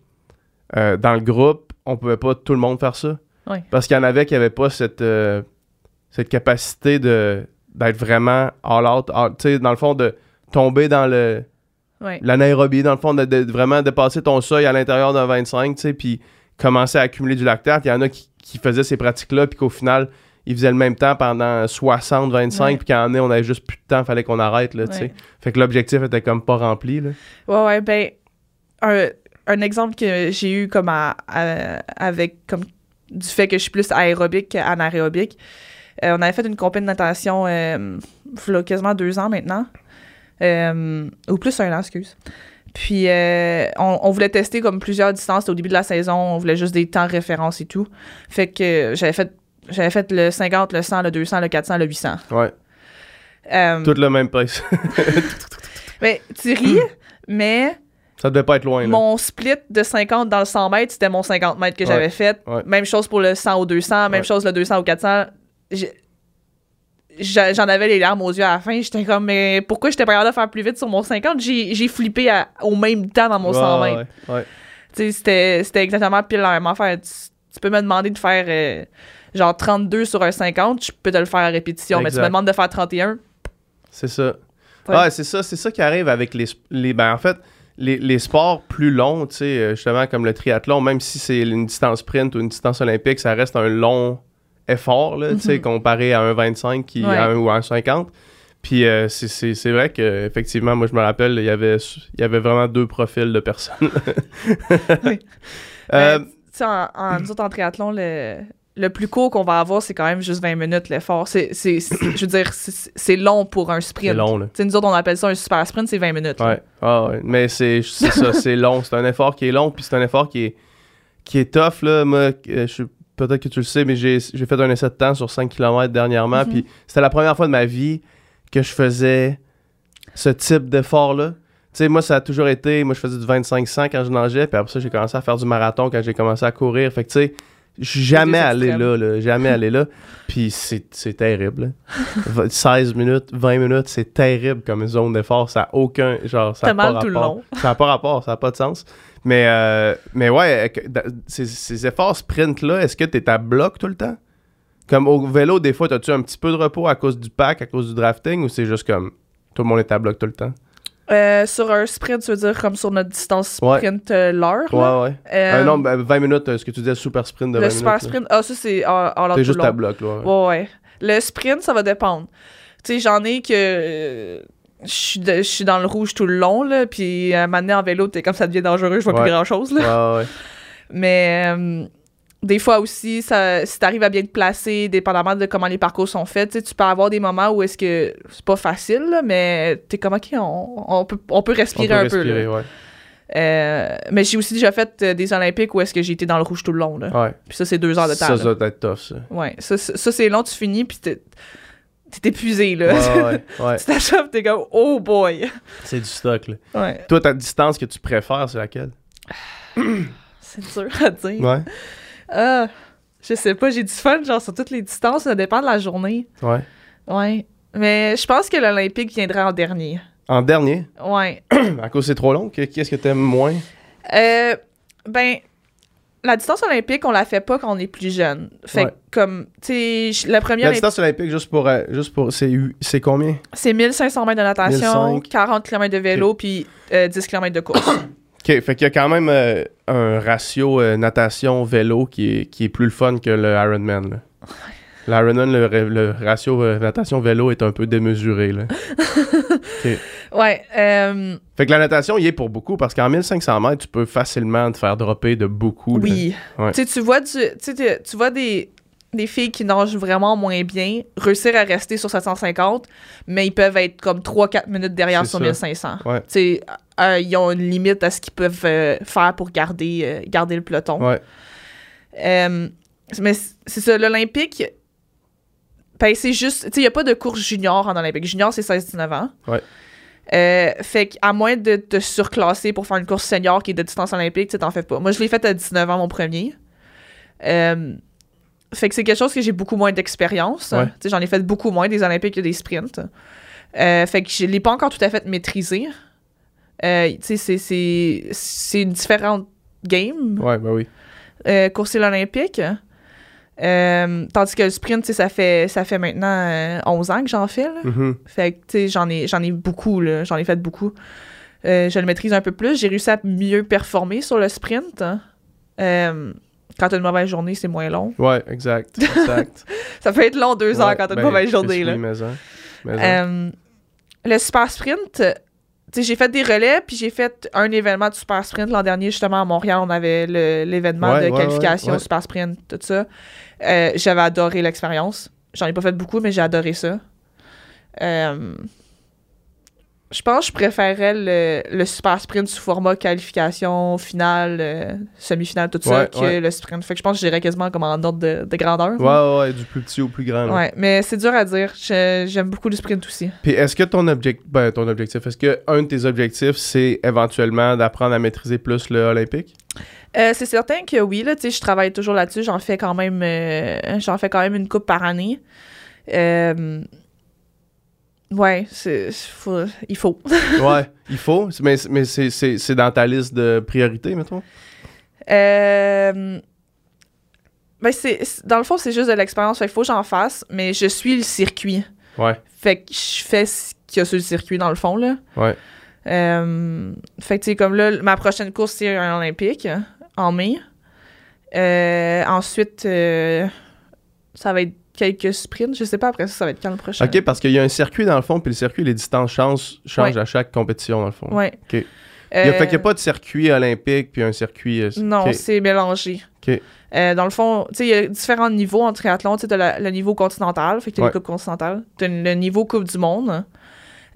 euh, dans le groupe, on pouvait pas tout le monde faire ça. Ouais. Parce qu'il y en avait qui n'avaient pas cette, euh, cette capacité de d'être vraiment all out, tu sais, dans le fond, de tomber dans le Ouais. l'anaérobie, dans le fond, de, de vraiment dépasser ton seuil à l'intérieur d'un 25, tu sais, puis commencer à accumuler du lactate. Il y en a qui, qui faisaient ces pratiques-là, puis qu'au final, ils faisaient le même temps pendant 60, 25, Ouais. puis qu'à un on avait juste plus de temps, fallait qu'on arrête, là, tu sais. Fait que l'objectif était comme pas rempli, là. Ouais, ouais, ben, un, un exemple que j'ai eu comme à- à- avec comme du fait que je suis plus aérobique qu'anaérobique. Euh, on avait fait une compagnie de natation euh, quasiment deux ans maintenant. Euh, ou plus un an, excuse. Puis euh, on, on voulait tester comme plusieurs distances au début de la saison. On voulait juste des temps références et tout. Fait que j'avais fait j'avais fait le 50, le 100, le 200, le 400, le 800. Ouais. Euh, Tout le même pace. *laughs* mais tu ris, mais ça devait pas être loin, là. Mon split de 50 dans le 100 mètres, c'était mon 50 mètres que Ouais, j'avais fait. ouais. Même chose pour le 100 au 200, même Ouais. chose le 200 au 400. J'en avais les larmes aux yeux à la fin. J'étais comme, mais pourquoi j'étais pas capable de faire plus vite sur mon 50? J'ai flippé à- au même temps dans mon 100 Ouais, mètres. ouais, ouais. Tu sais, c'était c'était exactement pile la même affaire. Tu, tu peux me demander de faire euh, genre 32 sur un 50, je peux te le faire à répétition. Mais tu me demandes de faire 31. C'est ça. Ouais. C'est ça, c'est ça qui arrive avec les, les ben en fait les, les sports plus longs, tu sais, euh, justement comme le triathlon, même si c'est une distance sprint ou une distance olympique, ça reste un long effort là, tu sais, Mhm. comparé à un 25 qui Ouais. à un, ou à un 50. Puis euh, c'est- vrai que effectivement, moi je me rappelle, il y avait il y avait vraiment deux profils de personnes. *laughs* Oui. Euh, sais, en, en- nous autres, en triathlon, le, le plus court qu'on va avoir, c'est quand même juste 20 minutes l'effort. C'est, *coughs* je veux dire, c'est, long pour un sprint. c'est long là. Tu sais, nous autres, on appelle ça un super sprint, c'est 20 minutes. Ouais. Ah ouais. Mais c'est c'est ça, c'est long. C'est un effort qui est long, puis c'est un effort qui est, qui est tough. Là. Moi, euh, je suis- peut-être que tu le sais, mais j'ai fait un essai de temps sur 5 km dernièrement, Mhm. puis c'était la première fois de ma vie que je faisais ce type d'effort-là. Tu sais, moi, ça a toujours été. Moi, je faisais du 2500 quand je nageais, puis après ça, j'ai commencé à faire du marathon quand j'ai commencé à courir. Fait que, tu sais, je suis jamais allé là, là, jamais allé là. Puis c'est terrible. là. Va- 16 minutes, 20 minutes, c'est terrible comme zone d'effort. Ça a aucun. Genre, ça a pas mal tout le rapport. long. Ça n'a pas rapport, ça n'a pas de sens. Mais, euh, mais ouais, euh, ces, ces efforts sprint-là, est-ce que tu es à bloc tout le temps? Comme au vélo, des fois, as-tu un petit peu de repos à cause du pack, à cause du drafting, ou c'est juste comme tout le monde est à bloc tout le temps? Euh, sur un sprint, tu veux dire comme sur notre distance Ouais. sprint euh, l'heure? Ouais, ouais. Euh, non, ben, 20 minutes, euh, ce que tu disais, super sprint de 20 le minutes. super sprint, ah, ça, c'est en, en T'es juste le à long. bloc, là. ouais. Ouais, ouais. Le sprint, ça va dépendre. Tu sais, j'en ai que. Euh, Je suis de- je suis dans le rouge tout le long, là, puis à un moment donné, en vélo, t'es comme ça devient dangereux, je vois Ouais. plus grand-chose, là. Ouais, ouais. Mais euh, des fois aussi, ça, si t'arrives à bien te placer, dépendamment de comment les parcours sont faits, tu peux avoir des moments où est-ce que c'est pas facile, là, mais t'es comme, OK, on, on peut, on peut On respirer peut un respirer, peu. là. Euh, mais j'ai aussi déjà fait euh, des Olympiques où est-ce que j'ai été dans le rouge tout le long. Là. Puis ça, c'est deux heures de temps. Ça, ça doit être tough, ça. Ouais, ça, ça, ça, c'est long, tu finis, puis t'es t'es épuisé, là. Ouais, ouais, *laughs* ouais. tu t'achèves, t'es comme, oh boy. C'est du stock, là. Ouais, Toi, ta distance que tu préfères, c'est laquelle? *sighs* c'est dur à dire. Ouais. Ah, je sais pas, j'ai du fun, genre, sur toutes les distances, ça dépend de la journée. Ouais. Ouais. Mais je pense que l'Olympique viendra en dernier. En dernier, Ouais. *coughs* à cause c'est trop long, qu'est- qu'est-ce que t'aimes moins? Euh, ben, la distance olympique, on la fait pas quand on est plus jeune. Fait Ouais. que, comme, tu sais, la première, La distance olympique, juste pour. euh, juste pour c'est, combien? c'est 1500 mètres de natation, 1500. 40 km de vélo, puis euh, 10 km de course. *coughs* OK, fait qu'il y a quand même euh, un ratio euh, natation-vélo qui est, qui est plus le fun que le Ironman. L'Ironman, le, le ratio natation-vélo est un peu démesuré. Là. *laughs* ouais. euh, Fait que la natation, il est pour beaucoup parce qu'en 1500 mètres, tu peux facilement te faire dropper de beaucoup. là. oui. Ouais. Tu vois, du, tu, sais, tu- tu vois des, des filles qui nagent vraiment moins bien réussir à rester sur 750, mais ils peuvent être comme 3-4 minutes derrière sur ça. 1500. Ouais. Sais, euh, ils ont une limite à ce qu'ils peuvent euh, faire pour garder, euh, garder le peloton. Ouais. Euh, mais c'est ça, l'Olympique, ben c'est juste, il n'y a pas de course junior en Olympique. Junior, c'est 16-19 ans. Ouais. Euh, fait qu'à moins de te surclasser pour faire une course senior qui est de distance olympique, tu t'en fais pas. Moi, je l'ai faite à 19 ans, mon premier. Euh, fait que c'est quelque chose que j'ai beaucoup moins d'expérience. Ouais. J'en ai fait beaucoup moins des Olympiques que des sprints. Euh, fait que je l'ai pas encore tout à fait maîtrisé. Euh, tu sais, c'est- c'est c'est une différente game Ouais, ben oui. courser l'Olympique. Euh, tandis que le sprint, ça fait, ça fait maintenant euh, 11 ans que j'en fais. là. Mhm. Fait que, tu sais, j'en ai, j'en ai beaucoup, là. J'en ai fait beaucoup. Euh, je le maîtrise un peu plus. J'ai réussi à mieux performer sur le sprint. hein. Euh, quand t'as une mauvaise journée, c'est moins long. Ouais, exact. exact. *laughs* Ça peut être long deux heures quand t'as une ben, mauvaise journée, là. mais hein. Mais hein. Euh, le super sprint, j'ai fait des relais, puis j'ai fait un événement de super sprint l'an dernier, justement, à Montréal. On avait l'événement Ouais, de ouais, qualification ouais. super sprint, tout ça. Euh, J'avais adoré l'expérience. J'en ai pas fait beaucoup, mais j'ai adoré ça. Euh, je pense que je préférais le, le super sprint sous format qualification, finale, euh, semi-finale, tout ça, Ouais, que ouais. le sprint. Fait que je pense que j'irais quasiment comme en ordre de, de grandeur. Ouais, ouais, ouais, du plus petit au plus grand. là. Ouais, mais c'est dur à dire. J'aime beaucoup le sprint aussi. Puis est-ce que ton objectif, ben, ton objectif, est-ce que un de tes objectifs, c'est éventuellement d'apprendre à maîtriser plus le olympique? Euh, c'est certain que oui, là, tu sais, je travaille toujours là-dessus. J'en fais quand même euh, j'en fais quand même une coupe par année. Euh, ouais, c'est, faut- il faut. *laughs* ouais, il faut, mais, mais c'est, c'est, c'est dans ta liste de priorités, mettons? Euh, Ben, c'est, dans le fond, c'est juste de l'expérience. Fait qu'il faut que j'en fasse, mais je suis le circuit. Ouais. Fait que je fais ce qu'il y a sur le circuit, dans le fond, là. Ouais. Euh, fait que, tu comme là, ma prochaine course, c'est un Olympique, en mai. Euh, ensuite, euh, ça va être quelques sprints. Je sais pas après ça, ça va être quand le prochain. OK, parce qu'il y a un circuit dans le fond, puis le circuit, les distances changent, changent Ouais. à chaque compétition dans le fond. Ouais. OK. Il y a, Euh, fait qu'il n'y a pas de circuit olympique puis un circuit. euh, Non, c'est mélangé. OK. Euh, dans le fond, tu sais, il y a différents niveaux en triathlon. Tu la- le niveau continental, fait que t'as Ouais. les coupes continentales. T'as le niveau Coupe du Monde.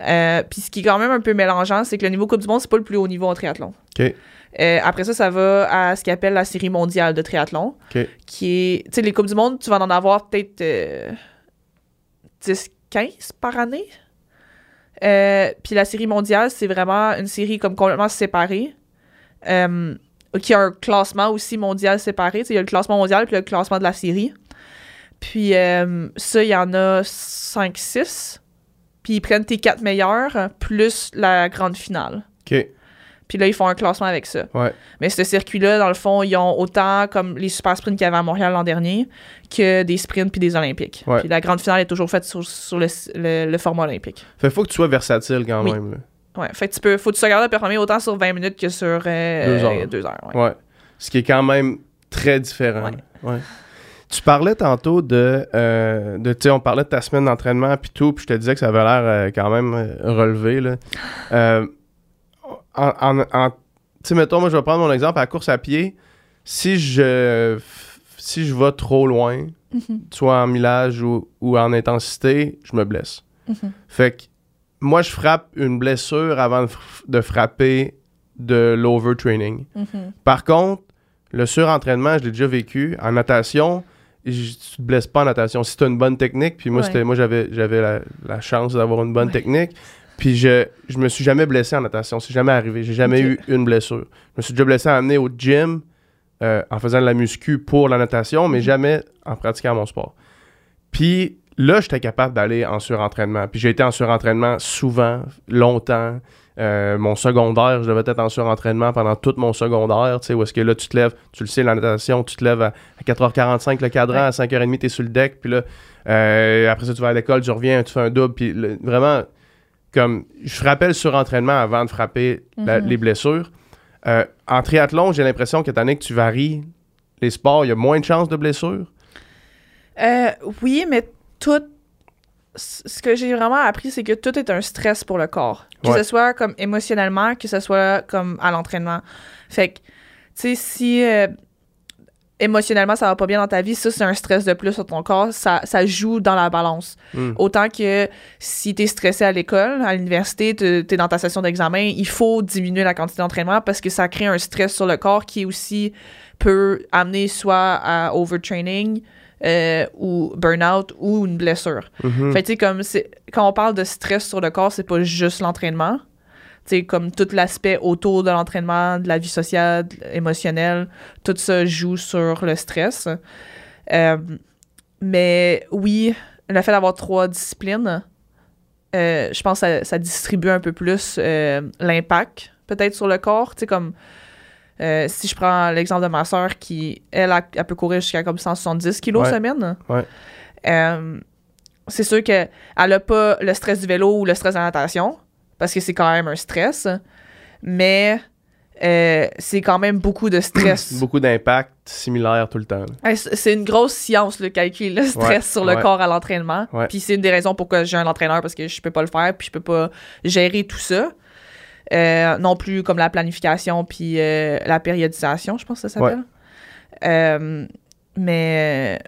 Euh, Puis ce qui est quand même un peu mélangeant, c'est que le niveau Coupe du Monde, c'est pas le plus haut niveau en triathlon. OK. Euh, après ça, ça va à ce qu'on appelle la série mondiale de triathlon. Qui est. Tu sais, les Coupes du Monde, tu vas en avoir peut-être euh, 10, 15 par année. Euh, Puis la série mondiale, c'est vraiment une série comme complètement séparée. Euh, qui a un classement aussi mondial séparé. Tu sais, Il y a le classement mondial puis le classement de la série. Puis euh, ça, il y en a 5-6. Puis ils prennent tes quatre meilleurs euh, plus la grande finale. OK. Puis là, ils font un classement avec ça. Ouais. Mais ce circuit-là, dans le fond, ils ont autant comme les super sprints qu'il y avait à Montréal l'an dernier que des sprints puis des Olympiques. Ouais. Puis la grande finale est toujours faite sur, sur le, le- le format olympique. Fait faut que tu sois versatile quand Oui. même. là. Ouais. Fait que tu peux, faut que tu te regardes performer autant sur 20 minutes que sur euh, Deux heures. deux heures, ouais. Ouais. Ce qui est quand même très différent. Ouais. Tu parlais tantôt de. euh, de tu sais, on parlait de ta semaine d'entraînement puis tout, puis je te disais que ça avait l'air euh, quand même relevé. Là. En, en- en- tu sais, mettons, moi, je vais prendre mon exemple à la course à pied. Si je, si je vais trop loin, Mhm. soit en millage ou, ou en intensité, je me blesse. Mhm. Fait que moi, je frappe une blessure avant de, frapper de l'overtraining. Mhm. Par contre, le surentraînement, je l'ai déjà vécu. En natation, j- tu te blesses pas en natation. Si tu as une bonne technique, puis moi, Ouais. c'était, moi j'avais, j'avais la, la chance d'avoir une bonne Ouais. technique, puis je, je me suis jamais blessé en natation. C'est jamais arrivé. J'ai jamais eu une blessure. Je me suis déjà blessé à amener au gym euh, en faisant de la muscu pour la natation, mais Mhm. jamais en pratiquant mon sport. Puis là, j'étais capable d'aller en surentraînement. Puis j'ai été en surentraînement souvent, longtemps. Euh, mon secondaire, je devais être en surentraînement pendant tout mon secondaire, tu sais, où est-ce que là, tu te lèves, tu le sais, la natation, tu te lèves à, à 4h45 le cadran, Ouais. à 5h30, tu es sur le deck, puis là, euh, après ça, tu vas à l'école, tu reviens, tu fais un double, puis le- vraiment, comme, je frappais le surentraînement avant de frapper la- Mhm. les blessures. Euh, en triathlon, j'ai l'impression que donné que tu varies les sports, il y a moins de chances de blessures? Euh, oui, mais tout. Ce que j'ai vraiment appris, c'est que tout est un stress pour le corps. Que Ouais. ce soit comme émotionnellement, que ce soit comme à l'entraînement. Fait que, tu sais, si euh, émotionnellement ça va pas bien dans ta vie, ça c'est un stress de plus sur ton corps, ça, ça joue dans la balance. Hmm. Autant que si t'es stressé à l'école, à l'université, t'es t'es dans ta session d'examen, il faut diminuer la quantité d'entraînement parce que ça crée un stress sur le corps qui aussi peut amener soit à overtraining euh, ou burn-out ou une blessure. Mhm. Fait tu sais, comme quand on parle de stress sur le corps, c'est pas juste l'entraînement. Sais, comme tout l'aspect autour de l'entraînement, de la vie sociale, émotionnelle, tout ça joue sur le stress. Euh, mais oui, le fait d'avoir trois disciplines, euh, je pense que ça, ça distribue un peu plus euh, l'impact, peut-être, sur le corps. Tu sais, comme euh, si je prends l'exemple de ma soeur qui, elle, a- elle peut courir jusqu'à comme 170 kilos Ouais. semaine. Ouais. C'est sûr qu'elle n'a pas le stress du vélo ou le stress de la natation, parce que c'est quand même un stress, mais euh, c'est quand même beaucoup de stress. *clears throat* Beaucoup d'impact similaire tout le temps. Hey, c'est une grosse science, le calcul, le stress Ouais, sur le ouais. corps à l'entraînement. Ouais. Puis c'est une des raisons pourquoi j'ai un entraîneur, parce que je peux pas le faire, puis je peux pas gérer tout ça. Euh, non plus comme la planification, puis euh, la périodisation, je pense que ça s'appelle. Mais...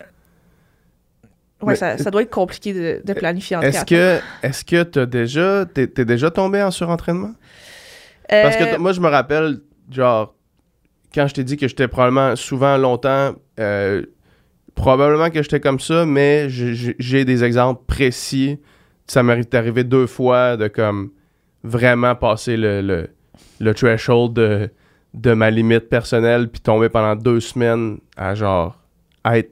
Ouais, Mais- ça, ça doit être compliqué de, de planifier en Est-ce que est-ce que t'as déjà t'es, déjà tombé en surentraînement? Parce que Euh, moi je me rappelle genre quand je t'ai dit que j'étais probablement souvent longtemps euh, probablement que j'étais comme ça mais j'ai- des exemples précis ça m'est arrivé deux fois de comme vraiment passer le, le, le threshold de, de ma limite personnelle puis tomber pendant deux semaines à genre être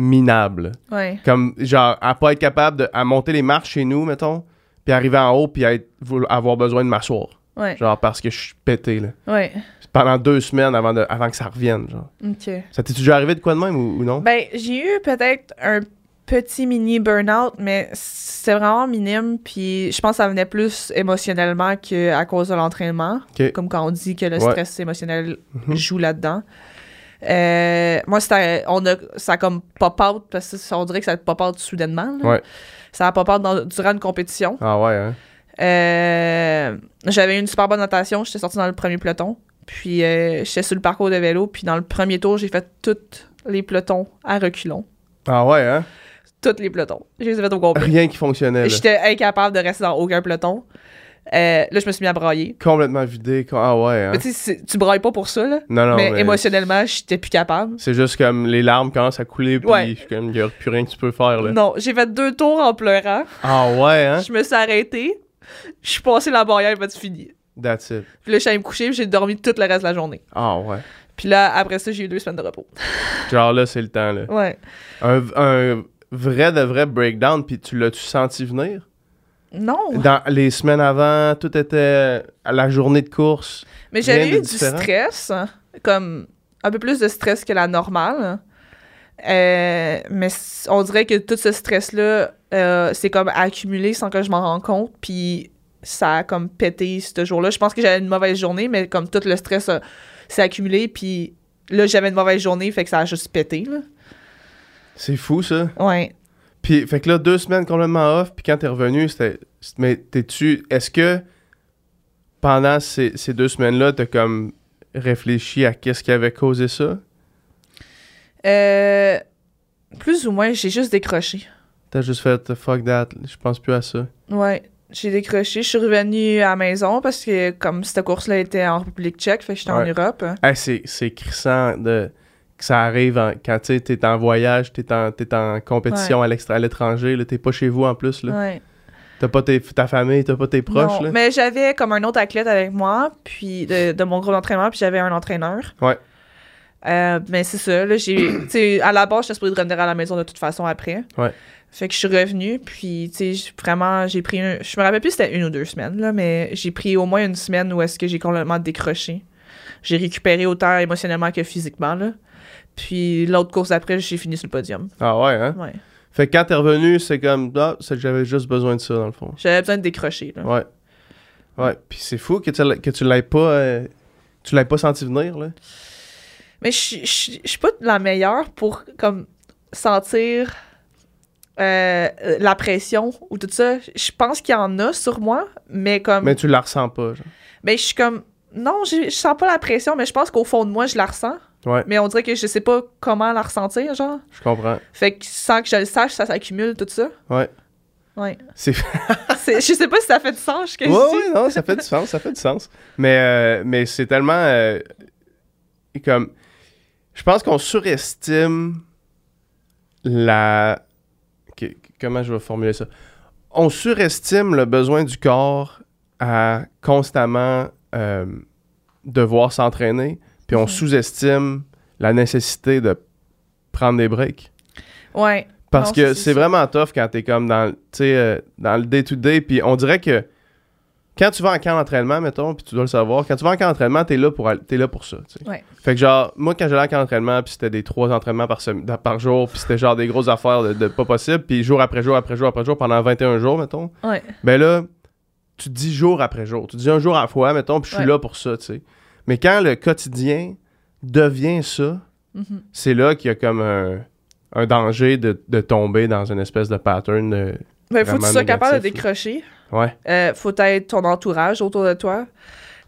minable Ouais. comme genre à pas être capable de à monter les marches chez nous mettons puis arriver en haut puis être- avoir besoin de m'asseoir Ouais. Genre parce que je suis pété, là. Ouais. Pendant deux semaines avant, de, avant que ça revienne, genre. OK. Ça t'est déjà arrivé de quoi de même ou, ou non? Ben, j'ai eu peut-être un petit mini burn-out, mais c'était vraiment minime. Puis je pense que ça venait plus émotionnellement qu'à cause de l'entraînement. Comme quand on dit que le Ouais. stress émotionnel Mhm. joue là-dedans. Euh, moi, c'était, on a, ça a comme pop-out, parce que on dirait que ça pop-out soudainement. Ouais. Ça a pop-out dans- durant une compétition. Ah ouais, hein? Euh, j'avais une super bonne notation. J'étais sortie dans le premier peloton. Puis euh, j'étais sur le parcours de vélo. Puis dans le premier tour, j'ai fait tous les pelotons à reculons. Ah ouais, hein? Tous les pelotons. Je les ai fait au complet. Rien qui fonctionnait. J'étais incapable de rester dans aucun peloton. Euh, là, je me suis mis à brailler. Complètement vidé. Ah ouais, hein? Mais tu sais, tu brailles pas pour ça, là. Non, non, mais, mais émotionnellement, j'étais plus capable. c'est juste comme les larmes commencent à couler, puis Ouais. je suis comme, il n'y a plus rien que tu peux faire, là. Non, j'ai fait deux tours en pleurant. Ah ouais, hein? Je me suis arrêtée. Je suis passé la barrière, et c'est fini. That's it. Puis là, je suis allée me coucher, j'ai dormi tout le reste de la journée. Ah ouais. Puis là, après ça, j'ai eu deux semaines de repos. *laughs* Genre là, c'est le temps, là. Ouais. Un, un vrai de vrai breakdown, puis tu l'as-tu senti venir? Non. Dans les semaines avant, tout était à la journée de course. Mais j'avais eu du stress, comme un peu plus de stress que la normale. Euh, mais on dirait que tout ce stress-là, euh, c'est comme accumulé sans que je m'en rende compte. Puis ça a comme pété ce jour-là. Je pense que j'avais une mauvaise journée, mais comme tout le stress s'est accumulé, puis là, j'avais une mauvaise journée, fait que ça a juste pété. Là. C'est fou, ça. Ouais. Puis, fait que là, deux semaines complètement off, puis quand t'es revenu, c'était. Mais t'es-tu. Est-ce que pendant ces, ces deux semaines-là, t'as comme réfléchi à qu'est-ce qui avait causé ça? Euh, plus ou moins, j'ai juste décroché. T'as juste fait fuck that, je pense plus à ça. Ouais, j'ai décroché. Je suis revenue à la maison parce que comme cette course-là était en République tchèque, fait que j'étais en. Europe. Hey, c'est, c'est crissant de, que ça arrive en- quand tu t'es en voyage, t'es en, t'es en compétition à, l'étranger, t'es pas chez vous en plus. Là. Ouais. T'as pas tes- ta famille, t'as pas tes proches. Non, là. mais j'avais comme un autre athlète avec moi, puis de, de mon groupe d'entraînement, puis j'avais un entraîneur. Ouais. Euh, mais c'est ça, là, j'ai... *coughs* tu à la base, j'étais supposée de revenir à la maison de toute façon après. Ouais. Fait que je suis revenue, puis, tu sais, vraiment, j'ai pris... un- je me rappelle plus si c'était une ou deux semaines, là, mais j'ai pris au moins une semaine où est-ce que j'ai complètement décroché. J'ai récupéré autant émotionnellement que physiquement, là. Puis l'autre course après, j'ai fini sur le podium. Ah ouais, hein? Ouais. Fait que quand t'es revenu, c'est comme, ah, c'est que j'avais juste besoin de ça, dans le fond. J'avais besoin de décrocher, là. Ouais. Ouais. Puis c'est fou que tu, l'aies- que tu l'aies pas, euh, tu l'aies pas senti venir, là. Mais je suis- pas la meilleure pour comme sentir euh, la pression ou tout ça. Je pense qu'il y en a sur moi, mais comme. Mais tu la ressens pas, genre. Mais je suis comme. Non, je sens pas la pression, mais je pense qu'au fond de moi, je la ressens. Ouais, Mais on dirait que je sais pas comment la ressentir, genre. je comprends. Fait que sans que je le sache, ça s'accumule, tout ça. Ouais. Ouais. C'est... *laughs* Je sais pas si ça fait du sens, ce que Ouais, je dis. ouais, non, ça fait du sens, ça fait du sens. Mais, euh, mais c'est tellement... euh, comme... Je pense qu'on surestime la... comment je vais formuler ça? On surestime le besoin du corps à constamment euh, devoir s'entraîner, puis on sous-estime la nécessité de prendre des breaks. Ouais. Parce Non, que c'est vraiment tough quand t'es comme dans, euh, dans le day-to-day. Puis on dirait que quand tu vas en camp d'entraînement, mettons, puis tu dois le savoir, quand tu vas en camp d'entraînement, t'es là pour, t'es là pour ça. Ouais. Fait que genre, moi, quand j'allais en camp d'entraînement, puis c'était des trois entraînements par, sem- par jour, puis c'était genre des grosses affaires de, de pas possible, puis jour après jour après jour après jour, pendant 21 jours, mettons, Ouais. ben là, tu te dis jour après jour. Tu te dis un jour à la fois, mettons, puis je suis Ouais. là pour ça, tu sais. Mais quand le quotidien devient ça, Mhm. c'est là qu'il y a comme un, un danger de, de tomber dans une espèce de pattern. de- Ben, faut que tu sois capable de décrocher. Ouais, Euh, faut être ton entourage autour de toi.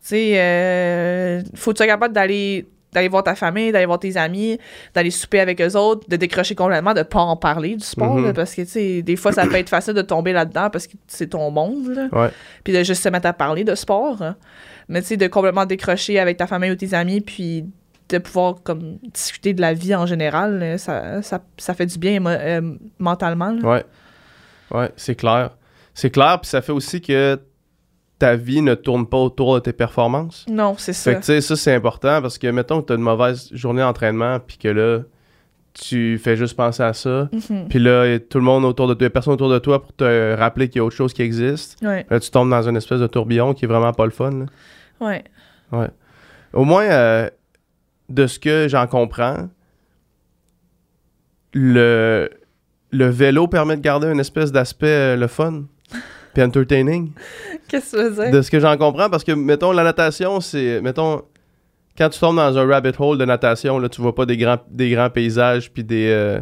Tu sais, euh, faut que tu sois capable d'aller d'aller voir ta famille, d'aller voir tes amis, d'aller souper avec eux autres, de décrocher complètement, de pas en parler du sport, Mhm. là, parce que, tu sais, des fois, ça peut être facile de tomber là-dedans parce que c'est ton monde, là. ouais, Puis de juste se mettre à parler de sport. hein. Mais, tu sais, de complètement décrocher avec ta famille ou tes amis, puis de pouvoir, comme, discuter de la vie en général, là, ça, ça, ça fait du bien euh, mentalement, là. ouais. Ouais, c'est clair. C'est clair, puis ça fait aussi que ta vie ne tourne pas autour de tes performances. Non, c'est ça. Fait que, tu sais, ça, c'est important parce que, mettons que tu as une mauvaise journée d'entraînement, puis que là, tu fais juste penser à ça. Mhm. Puis là, y a tout le monde autour de toi, personne autour de toi pour te rappeler qu'il y a autre chose qui existe. Ouais, Là, tu tombes dans une espèce de tourbillon qui est vraiment pas le fun. là. Ouais. Au moins, euh, de ce que j'en comprends, le, le vélo permet de garder une espèce d'aspect euh, le fun *laughs* puis entertaining. Qu'est-ce que tu veux dire? De ce que j'en comprends, parce que, mettons, la natation, c'est... Mettons, quand tu tombes dans un rabbit hole de natation, là, tu vois pas des grands, des grands paysages puis des... euh,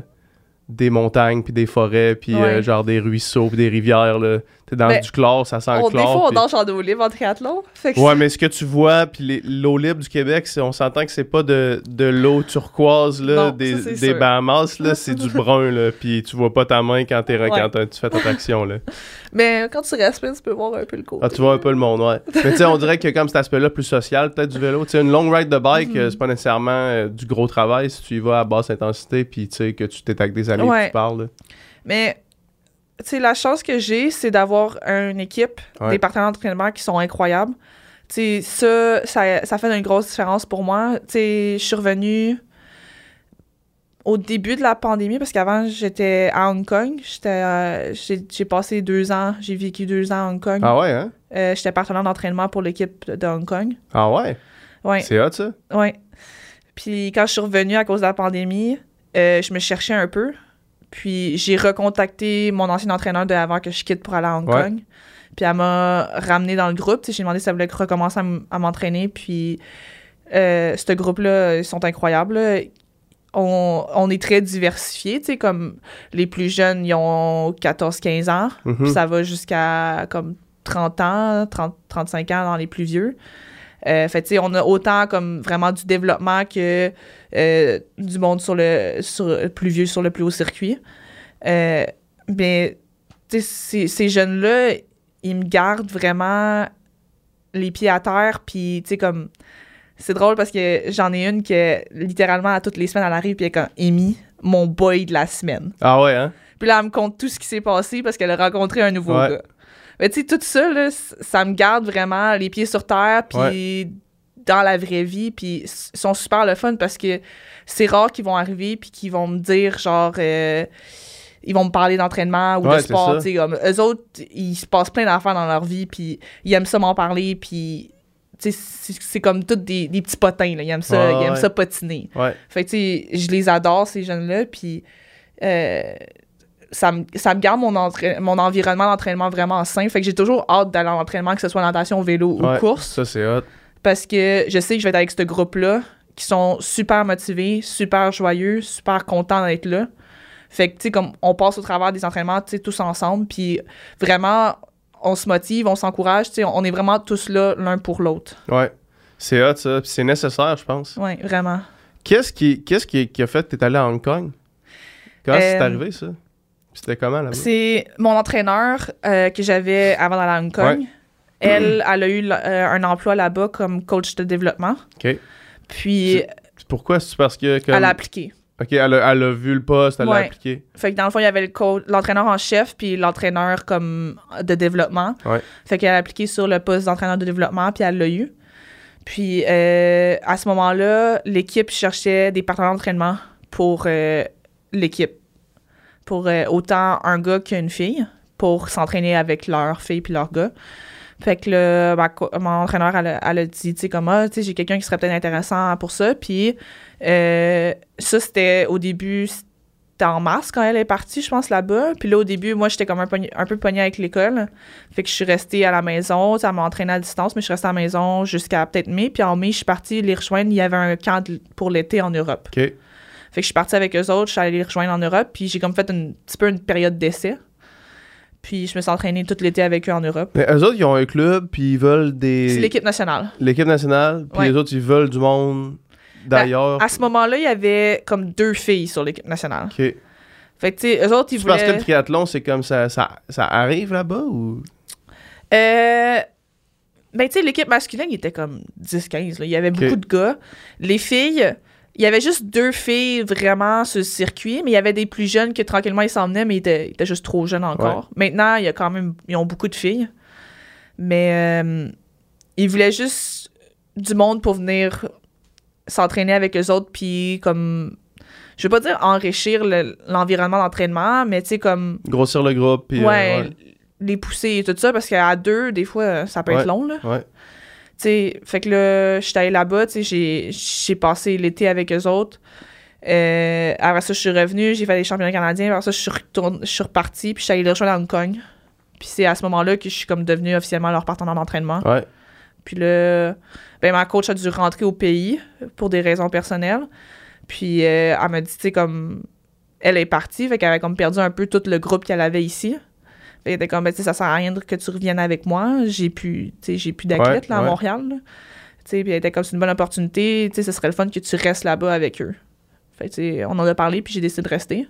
des montagnes, puis des forêts, puis euh, Ouais. genre des ruisseaux, puis des rivières. là. T'es dans Ben, du chlore, ça sent le On, des chlore. fois, on nage en eau libre en triathlon. Fait que Ouais, mais ce que tu vois, puis l'eau libre du Québec, on s'entend que c'est pas de, de l'eau turquoise, là, Non, des, ça, des. Bahamas, là, c'est du *laughs* brun, là, puis tu vois pas ta main quand, Ouais. quand tu fais ta traction, là. *laughs* Mais quand tu respires, tu peux voir un peu le côté. Ah, tu vois un peu le monde, ouais. *laughs* Mais tu sais, on dirait que comme cet aspect-là plus social, peut-être du vélo, tu sais, une long ride de bike, Mhm. euh, c'est pas nécessairement euh, du gros travail si tu y vas à basse intensité, puis tu sais, que tu t'es avec des amis, Ouais. tu parles, là. Mais, sais, la chance que j'ai, c'est d'avoir une équipe, Ouais. des partenaires d'entraînement qui sont incroyables. Tu sais, ça, ça, ça fait une grosse différence pour moi. Tu sais, je suis revenue au début de la pandémie, parce qu'avant, j'étais à Hong Kong. J'étais, euh, j'ai, j'ai passé deux ans, j'ai vécu deux ans à Hong Kong. Ah ouais, hein? Euh, j'étais partenaire d'entraînement pour l'équipe de Hong Kong. Ah ouais? Ouais. C'est hot, ça? Ouais. Puis quand je suis revenue à cause de la pandémie, euh, je me cherchais un peu. Puis j'ai recontacté mon ancien entraîneur de avant que je quitte pour aller à Hong Ouais. Kong. Puis elle m'a ramené dans le groupe. J'ai demandé si elle voulait recommencer à, m'entraîner. Puis euh, ce groupe-là, ils sont incroyables. là. On, on est très diversifiés. tu sais, Comme les plus jeunes, ils ont 14-15 ans. Mhm. Puis ça va jusqu'à comme 30 ans, 30, 35 ans dans les plus vieux. Euh, fait tu sais, on a autant comme vraiment du développement que euh, du monde sur le, sur plus vieux sur le plus haut circuit. Euh, mais tu sais, ces, ces jeunes-là, ils me gardent vraiment les pieds à terre. Puis tu sais, comme. C'est drôle parce que j'en ai une que littéralement à toutes les semaines, elle arrive puis elle est comme Amy, mon boy de la semaine. Ah ouais, hein? Puis là, elle me compte tout ce qui s'est passé parce qu'elle a rencontré un nouveau Ouais. gars. Mais tu sais, tout ça, là, ça me garde vraiment les pieds sur terre, puis dans la vraie vie, puis ils sont super le fun parce que c'est rare qu'ils vont arriver puis qu'ils vont me dire, genre, euh, ils vont me parler d'entraînement ou Ouais, de sport, tu sais, comme, eux autres, ils se passent plein d'affaires dans leur vie, puis ils aiment ça m'en parler, puis... tu sais, C'est comme tous des, des petits potins, là. Ils aiment ça, Ouais, ils aiment ouais. ça patiner. Ouais. Fait que, tu sais, je les adore, ces jeunes-là, puis euh, ça, me, ça me garde mon, mon environnement d'entraînement vraiment sain. Fait que j'ai toujours hâte d'aller à l'entraînement, que ce soit natation, vélo ou course, Ça, c'est hot. parce que je sais que je vais être avec ce groupe-là, qui sont super motivés, super joyeux, super contents d'être là. Fait que, tu sais, comme on passe au travers des entraînements, tu sais, tous ensemble, puis vraiment, on se motive, on s'encourage, tu sais, on est vraiment tous là l'un pour l'autre. Ouais. C'est hot, ça. Puis c'est nécessaire, je pense. Ouais, vraiment. Qu'est-ce qui, qu'est-ce qui, qui a fait que t'es allé à Hong Kong? Comment c'est Euh, arrivé, ça? C'était comment là-bas? C'est mon entraîneur euh, que j'avais avant d'aller à Hong Kong. Ouais. Elle, elle a eu euh, un emploi là-bas comme coach de développement. OK. Puis, Pourquoi? C'est parce que... Comme... elle a appliqué. OK, elle a, elle a vu le poste, elle l'a appliqué. Fait que dans le fond, il y avait le coach- l'entraîneur en chef puis l'entraîneur comme de développement. Ouais. Fait qu'elle a appliqué sur le poste d'entraîneur de développement puis elle l'a eu. Puis euh, à ce moment-là, l'équipe cherchait des partenaires d'entraînement pour euh, l'équipe. Pour euh, autant un gars qu'une fille pour s'entraîner avec leur fille puis leur gars. Fait que le, mon entraîneur, elle, a- dit, tu sais, comme, ah, tu sais, j'ai quelqu'un qui serait peut-être intéressant pour ça. Puis euh, ça, c'était au début, c'était en mars quand elle est partie, je pense, là-bas. Puis là, au début, moi, j'étais comme un, un peu pognée avec l'école. Fait que je suis restée à la maison. Ça m'a entraînée à distance, mais je suis restée à la maison jusqu'à peut-être mai. Puis en mai, je suis partie les rejoindre. Il y avait un camp pour l'été en Europe. Fait que je suis partie avec eux autres. Je suis allée les rejoindre en Europe. Puis j'ai comme fait un petit peu une période d'essai. Puis je me suis entraînée tout l'été avec eux en Europe. Mais eux autres, ils ont un club, puis ils veulent des... C'est l'équipe nationale. L'équipe nationale, puis Ouais. les autres, ils veulent du monde d'ailleurs. À ce moment-là, il y avait comme deux filles sur l'équipe nationale. OK. Fait que, tu sais, eux autres, ils C'est parce que voulaient... le triathlon, c'est comme ça, ça, ça arrive là-bas ou... Euh, ben, tu sais, l'équipe masculine, il était comme 10-15. là. Il y avait beaucoup de gars. Les filles, il y avait juste deux filles vraiment sur le circuit, mais il y avait des plus jeunes que tranquillement ils s'en venaient, mais ils étaient, ils étaient juste trop jeunes encore. Maintenant, il y a quand même, ils ont beaucoup de filles. Mais euh, ils voulaient juste du monde pour venir s'entraîner avec eux autres, puis comme je veux pas dire enrichir le- l'environnement d'entraînement, mais tu sais, comme, Grossir le groupe, puis... euh, ouais, les pousser et tout ça, parce qu'à deux, des fois, ça peut être long, là. Ouais. Sais, fait que là, je suis allée là-bas, tu sais, j'ai- j'ai passé l'été avec eux autres. Euh, après ça, je suis revenue, j'ai fait les championnats canadiens. Après ça, je suis, retourne- je suis repartie, puis je suis allée les rejoindre à Hong Kong. Puis c'est à ce moment-là que je suis comme devenue officiellement leur partenaire d'entraînement. Ouais. Puis là, ben, ma coach a dû rentrer au pays pour des raisons personnelles. Puis euh, elle m'a dit, tu sais, comme, elle est partie, fait qu'elle avait comme perdu un peu tout le groupe qu'elle avait ici. Qu'elle était comme, ben, ça sert à rien de- que tu reviennes avec moi. J'ai plus, j'ai plus d'athlètes, Ouais, là, à ouais. Montréal. là. Puis elle était comme, c'est une bonne opportunité, ce serait le fun que tu restes là-bas avec eux. Fait on en a parlé, puis j'ai décidé de rester.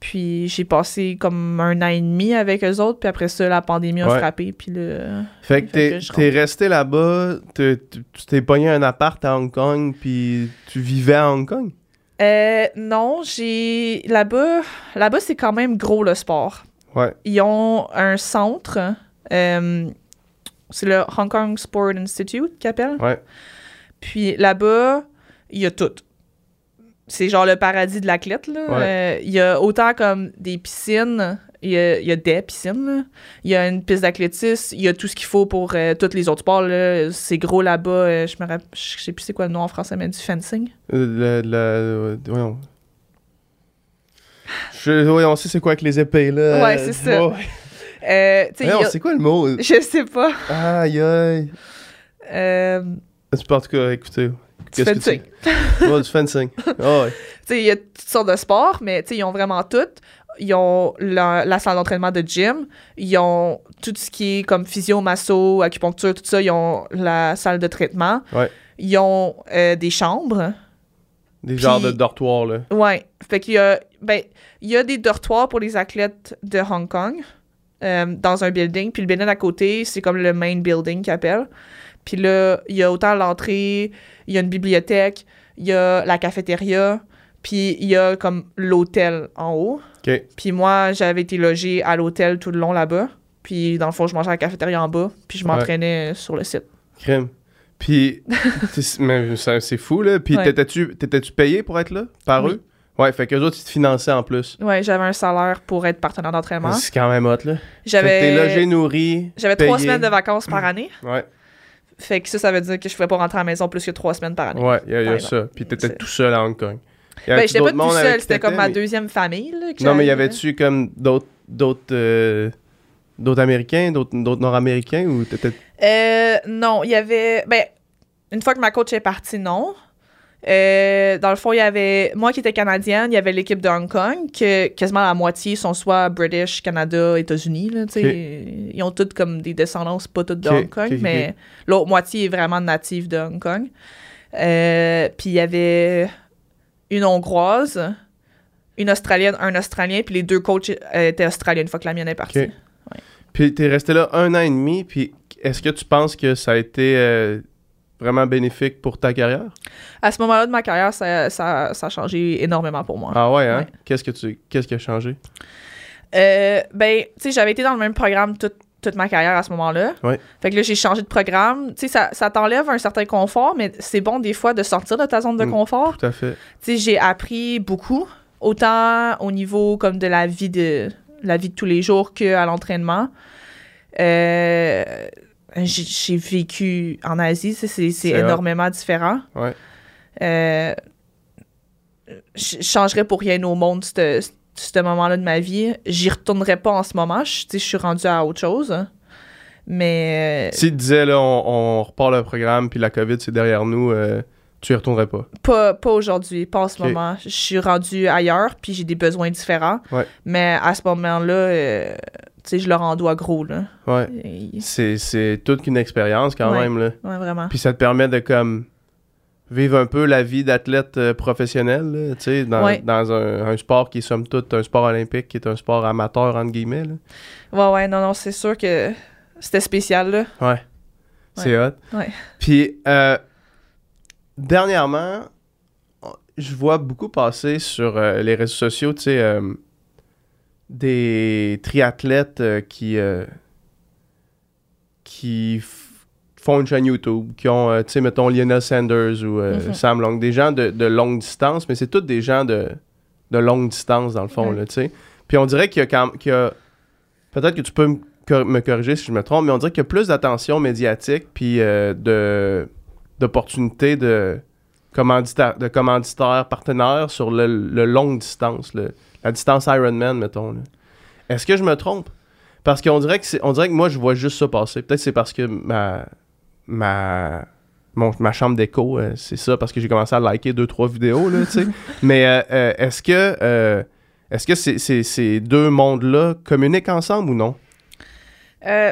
Puis j'ai passé comme un an et demi avec eux autres, puis après ça, la pandémie a Ouais. frappé, puis là... Fait que t'es t'es resté là-bas, tu t'es pogné un appart à Hong Kong, puis tu vivais à Hong Kong? Euh, non, j'ai. Là-bas, là-bas c'est quand même gros le sport. Ouais. Ils ont un centre. euh, c'est le Hong Kong Sport Institute qu'ils appellent. Ouais. Puis là-bas, il y a tout. C'est genre le paradis de l'athlète. Ouais. Euh, Il y a autant comme des piscines, il y a, il y a des piscines, il y a une piste d'athlétisme, il y a tout ce qu'il faut pour euh, tous les autres sports. là. C'est gros là-bas. euh, je me rappelle, je sais plus c'est quoi le nom en français, mais du fencing. Le, le, euh, voyons. Je, ouais, on sait c'est quoi avec les épées, là. Ouais, c'est ça. Ouais. Euh, tu a- c'est quoi le mot? Je sais pas. Aïe, aïe. Euh, en tout cas, écoutez. du que fencing. tu- Ouais, du fencing. *laughs* Ah ouais. Tu il y a toutes sortes de sports, mais tu ils ont vraiment tout. Ils ont la, la salle d'entraînement de gym. Ils ont tout ce qui est comme physio, masso, acupuncture, tout ça. Ils ont la salle de traitement. Ouais. Ils ont euh, des chambres. Des genres de dortoirs, là. Ouais. Fait qu'il y a, ben, il y a des dortoirs pour les athlètes de Hong Kong euh, dans un building. Puis le building à côté, c'est comme le main building qu'ils appellent. Puis là, il y a autant l'entrée, il y a une bibliothèque, il y a la cafétéria, puis il y a comme l'hôtel en haut. Puis moi, j'avais été logée à l'hôtel tout le long là-bas. Puis dans le fond, je mangeais à la cafétéria en bas, puis je m'entraînais sur le site. Crème. Puis, *laughs* c'est fou, là. Puis, Ouais. t'étais-tu t'étais-tu payé pour être là? Par Oui. eux? Ouais, fait qu'eux autres, ils te finançaient en plus. Ouais, j'avais un salaire pour être partenaire d'entraînement. C'est quand même hot, là. Que t'es J'avais logé, nourri, j'avais trois semaines de vacances par année. *clears throat* Ouais, Fait que ça, ça veut dire que je pouvais pas rentrer à la maison plus que trois semaines par année. ouais, il y a, y a Par ça. Puis t'étais tout seul à Hong Kong. Ben, j'étais pas tout seul, c'était comme ma mais- deuxième famille. Là, que Non, mais y j'avais. avait-tu comme d'autres d'autres euh, d'autres Américains, d'autres d'autres Nord-Américains ou t'étais Euh, non, il y avait. Ben, une fois que ma coach est partie, non. Euh, dans le fond, il y avait moi qui étais canadienne, il y avait l'équipe de Hong Kong, que quasiment la moitié sont soit British, Canada, États-Unis. Ils ont toutes comme des descendances, pas toutes de Hong Kong, mais l'autre moitié est vraiment native de Hong Kong. Euh, Puis il y avait une Hongroise, une Australienne, un Australien, puis les deux coachs euh, étaient Australiens une fois que la mienne est partie. Ok. Puis t'es resté là un an et demi, puis est-ce que tu penses que ça a été euh, vraiment bénéfique pour ta carrière? À ce moment-là de ma carrière, ça, ça, ça a changé énormément pour moi. Ah ouais, hein? Ouais. Qu'est-ce que tu qu'est-ce qui a changé? Euh, ben, tu sais, j'avais été dans le même programme toute, toute ma carrière à ce moment-là. Ouais. Fait que là, j'ai changé de programme. Tu sais, ça, ça t'enlève un certain confort, mais c'est bon des fois de sortir de ta zone de Mm. confort. Tout à fait. Tu sais, j'ai appris beaucoup, autant au niveau comme de la vie de la vie de tous les jours qu'à l'entraînement. Euh, j'ai j'ai vécu en Asie, c'est énormément différent. Ouais. Euh, je changerais pour rien au monde ce ce moment-là de ma vie. J'y retournerais pas en ce moment. Je, tu sais, je suis rendue à autre chose. Mais euh, S'il te disait là on, on repart le programme puis la COVID c'est derrière nous, euh, tu y retournerais pas? pas, pas aujourd'hui, pas en ce moment. Je suis rendue ailleurs, puis j'ai des besoins différents. Ouais. Mais à ce moment-là, euh, tu sais, je leur en dois gros, là. Ouais. Et- C'est toute qu'une expérience quand Ouais. même là. ouais, vraiment. Puis ça te permet de comme vivre un peu la vie d'athlète euh, professionnel, là, tu sais, dans, Ouais. dans un, un sport qui est somme toute un sport olympique, qui est un sport amateur entre guillemets. Là. Ouais, ouais, non, non, c'est sûr que c'était spécial, là. Ouais. C'est hot. Ouais. Puis, euh, dernièrement, je vois beaucoup passer sur euh, les réseaux sociaux, tu sais, euh, des triathlètes euh, qui, euh, qui font une chaîne YouTube, qui ont, euh, tu sais, mettons Lionel Sanders ou Mhm. Sam Long, des gens de, de longue distance, mais c'est tous des gens de, de longue distance, dans le fond, là, tu sais. Puis on dirait qu'il y a quand qu'il y a- Peut-être que tu peux me cor- me corriger si je me trompe, mais on dirait qu'il y a plus d'attention médiatique, puis euh, de d'opportunités de, commandita- de commanditaires partenaires sur le, le longue distance, le- la distance Ironman, mettons. là. Est-ce que je me trompe? Parce qu'on dirait que on dirait que moi je vois juste ça passer. Peut-être c'est parce que ma ma mon- ma chambre d'écho, euh, c'est ça parce que j'ai commencé à liker deux trois vidéos là. *laughs* Mais euh, euh, est-ce que est-ce que ces deux mondes-là communiquent ensemble ou non?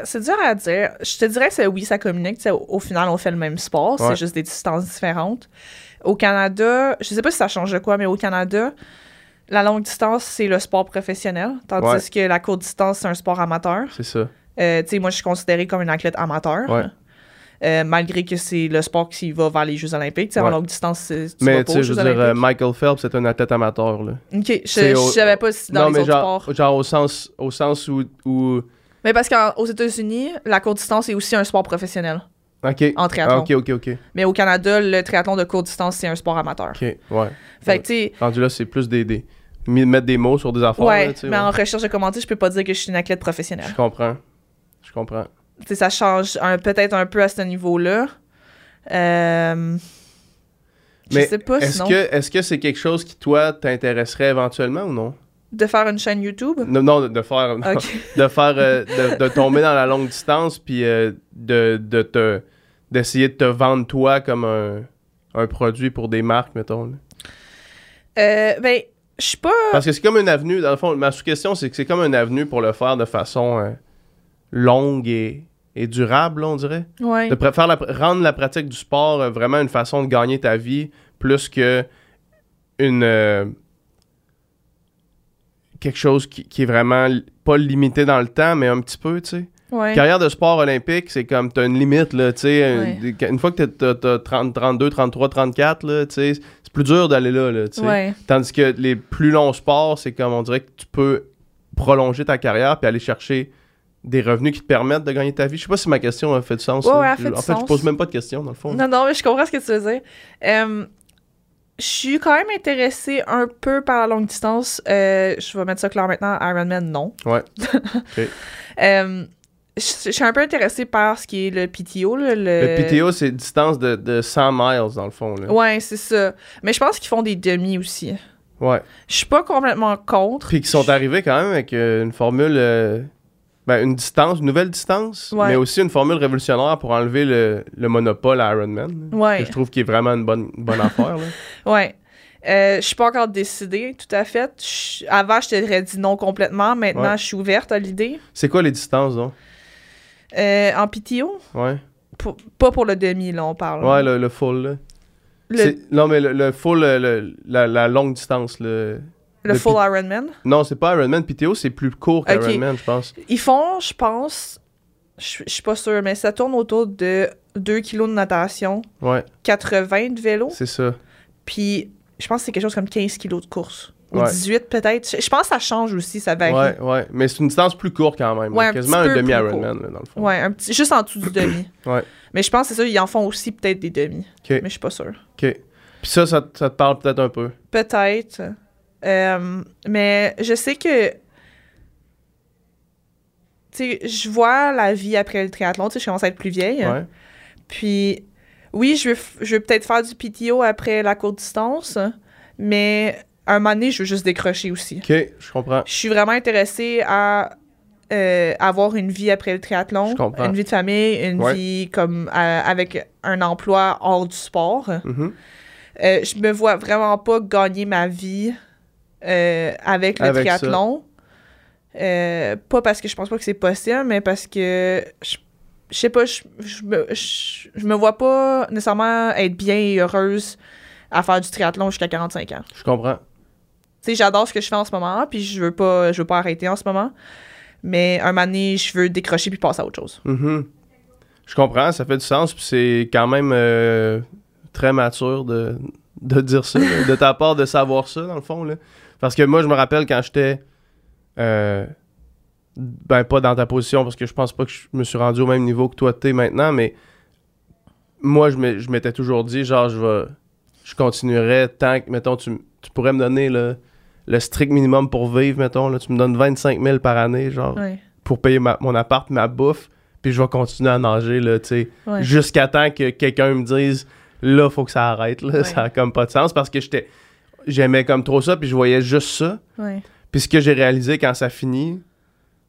C'est dur à dire. Je te dirais que oui, ça communique. Au, au final, on fait le même sport. Ouais. C'est juste des distances différentes. Au Canada, je sais pas si ça change de quoi, mais au Canada, la longue distance, c'est le sport professionnel. Tandis Ouais. que la courte distance, c'est un sport amateur. C'est ça. Euh, tu sais, moi, je suis considérée comme une athlète amateur. Ouais. Euh, malgré que c'est le sport qui va vers les Jeux Olympiques. En Ouais. longue distance, c'est- tu Mais tu sais, je veux dire, euh, Olympiques. Michael Phelps c'est un athlète amateur là. Ok, je, savais pas si dans non, les mais autres genre, sports. genre au sens au sens où, où... Mais parce qu'aux États-Unis, la courte distance est aussi un sport professionnel OK. en triathlon. Ah, OK, OK, OK. Mais au Canada, le triathlon de courte distance, c'est un sport amateur. OK, ouais. Fait que, tu Rendu là, c'est plus des, des... mettre des mots sur des affaires. ouais, là, sais, mais ouais. en recherche de commentaires, je peux pas dire que je suis une athlète professionnelle. Je comprends. Je comprends. Tu sais, ça change peut-être un peu à ce niveau-là. Euh, je Mais sais pas Est-ce sinon. que est-ce que c'est quelque chose qui, toi, t'intéresserait éventuellement ou non? De faire une chaîne YouTube? Non, non, de, de faire, non, *laughs* de, faire euh, de, de tomber dans la longue distance puis euh, de, de te d'essayer de te vendre toi comme un, un produit pour des marques, mettons. là. Euh, ben, je suis pas. Parce que c'est comme une avenue, dans le fond, ma sous-question, c'est que c'est comme une avenue pour le faire de façon euh, longue et, et durable, là, on dirait. Ouais. De faire la rendre la pratique du sport euh, vraiment une façon de gagner ta vie plus que une euh, quelque chose qui, qui est vraiment pas limité dans le temps mais un petit peu tu sais ouais. carrière de sport olympique c'est comme t'as une limite là tu sais Ouais. une, une fois que t'as- t'as t'as 30 32 33 34 là tu sais c'est plus dur d'aller là là tu sais Ouais. tandis que les plus longs sports c'est comme on dirait que tu peux prolonger ta carrière puis aller chercher des revenus qui te permettent de gagner ta vie. Je sais pas si ma question a fait du sens. Je- fait en fait, je pose même pas de questions, dans le fond. Non, non, mais je comprends ce que tu veux dire. Euh, je suis quand même intéressée un peu par la longue distance. Euh, je vais mettre ça clair maintenant. Ironman, non. Ouais. *laughs* Euh, je suis un peu intéressée par ce qui est le PTO. là, le... Le PTO, c'est distance de, de 100 miles, dans le fond. Là. Ouais, c'est ça. Mais je pense qu'ils font des demi aussi. Ouais. Je suis pas complètement contre. Puis qui sont arrivés quand même avec euh, une formule, euh, ben, une distance, une nouvelle distance, Ouais. mais aussi une formule révolutionnaire pour enlever le, le monopole à Ironman. Ouais. Que je trouve qui est vraiment une bonne, une bonne affaire. Là. *laughs* Ouais. Euh, je suis pas encore décidée, tout à fait. Avant, je t'aurais dit non complètement. Maintenant, Ouais. je suis ouverte à l'idée. C'est quoi les distances, donc? Euh, en PTO, Ouais. pour- pas pour le demi, là, on parle. Ouais, le, le full. Là. Le, Non, mais le, le full, le- le- la, la longue distance. Le... le full P- Ironman. Non, c'est pas Ironman. PTO, c'est plus court qu'Ironman, je pense. Ils font, je pense, je je suis pas sûre, mais ça tourne autour de 2 kilos de natation, Ouais, 80 de vélo, c'est ça. puis je pense que c'est quelque chose comme 15 kilos de course. Ou Ouais. 18 peut-être. Je, pense que ça change aussi, ça varie. Ouais, ouais. Mais c'est une distance plus courte quand même. Ouais, un Quasiment un demi-Ironman, dans le fond. Ouais, un petit, juste en dessous du demi. *coughs* Ouais. Mais je pense que c'est ça, ils en font aussi peut-être des demi. Ok. Mais je suis pas sûre. OK. Puis ça, ça, te- ça te parle peut-être un peu. Peut-être. Euh, mais je sais que. Tu sais, je vois la vie après le triathlon. Tu sais, je commence à être plus vieille. Ouais. Puis, oui, je veux, je veux peut-être faire du PTO après la courte distance, mais à un moment donné, je veux juste décrocher aussi. OK, je comprends. Je suis vraiment intéressée à euh, avoir une vie après le triathlon, Je comprends. une vie de famille, une Ouais. vie comme euh, avec un emploi hors du sport. Mhm. Euh, je me vois vraiment pas gagner ma vie avec le Avec triathlon. Pas parce que je pense pas que c'est possible, mais parce que je, je sais pas, je, je me, je, je me vois pas nécessairement être bien et heureuse à faire du triathlon jusqu'à 45 ans. Je comprends. Sais, j'adore ce que je fais en ce moment, puis je veux pas, je veux pas arrêter en ce moment. Mais un moment donné, je veux décrocher puis passer à autre chose. Mhm. Je comprends, ça fait du sens. Puis c'est quand même euh, très mature de, de dire ça, de ta part de savoir ça, dans le fond. Là. Parce que moi, je me rappelle quand j'étais. euh, ben, pas dans ta position, parce que je pense pas que je me suis rendu au même niveau que toi, t'es maintenant, mais moi, je m'étais toujours dit, genre, je vais. Je continuerai tant que, mettons, tu, tu pourrais me donner le, le strict minimum pour vivre, mettons. Là, tu me donnes 25 000 par année, genre, Ouais. pour payer ma- mon appart, ma bouffe, puis je vais continuer à nager, là, tu sais. Ouais. Jusqu'à temps que quelqu'un me dise, là, faut que ça arrête, là. Ouais. Ça a comme pas de sens parce que j'étais. J'aimais comme trop ça, puis je voyais juste ça. Puis ce que j'ai réalisé quand ça finit,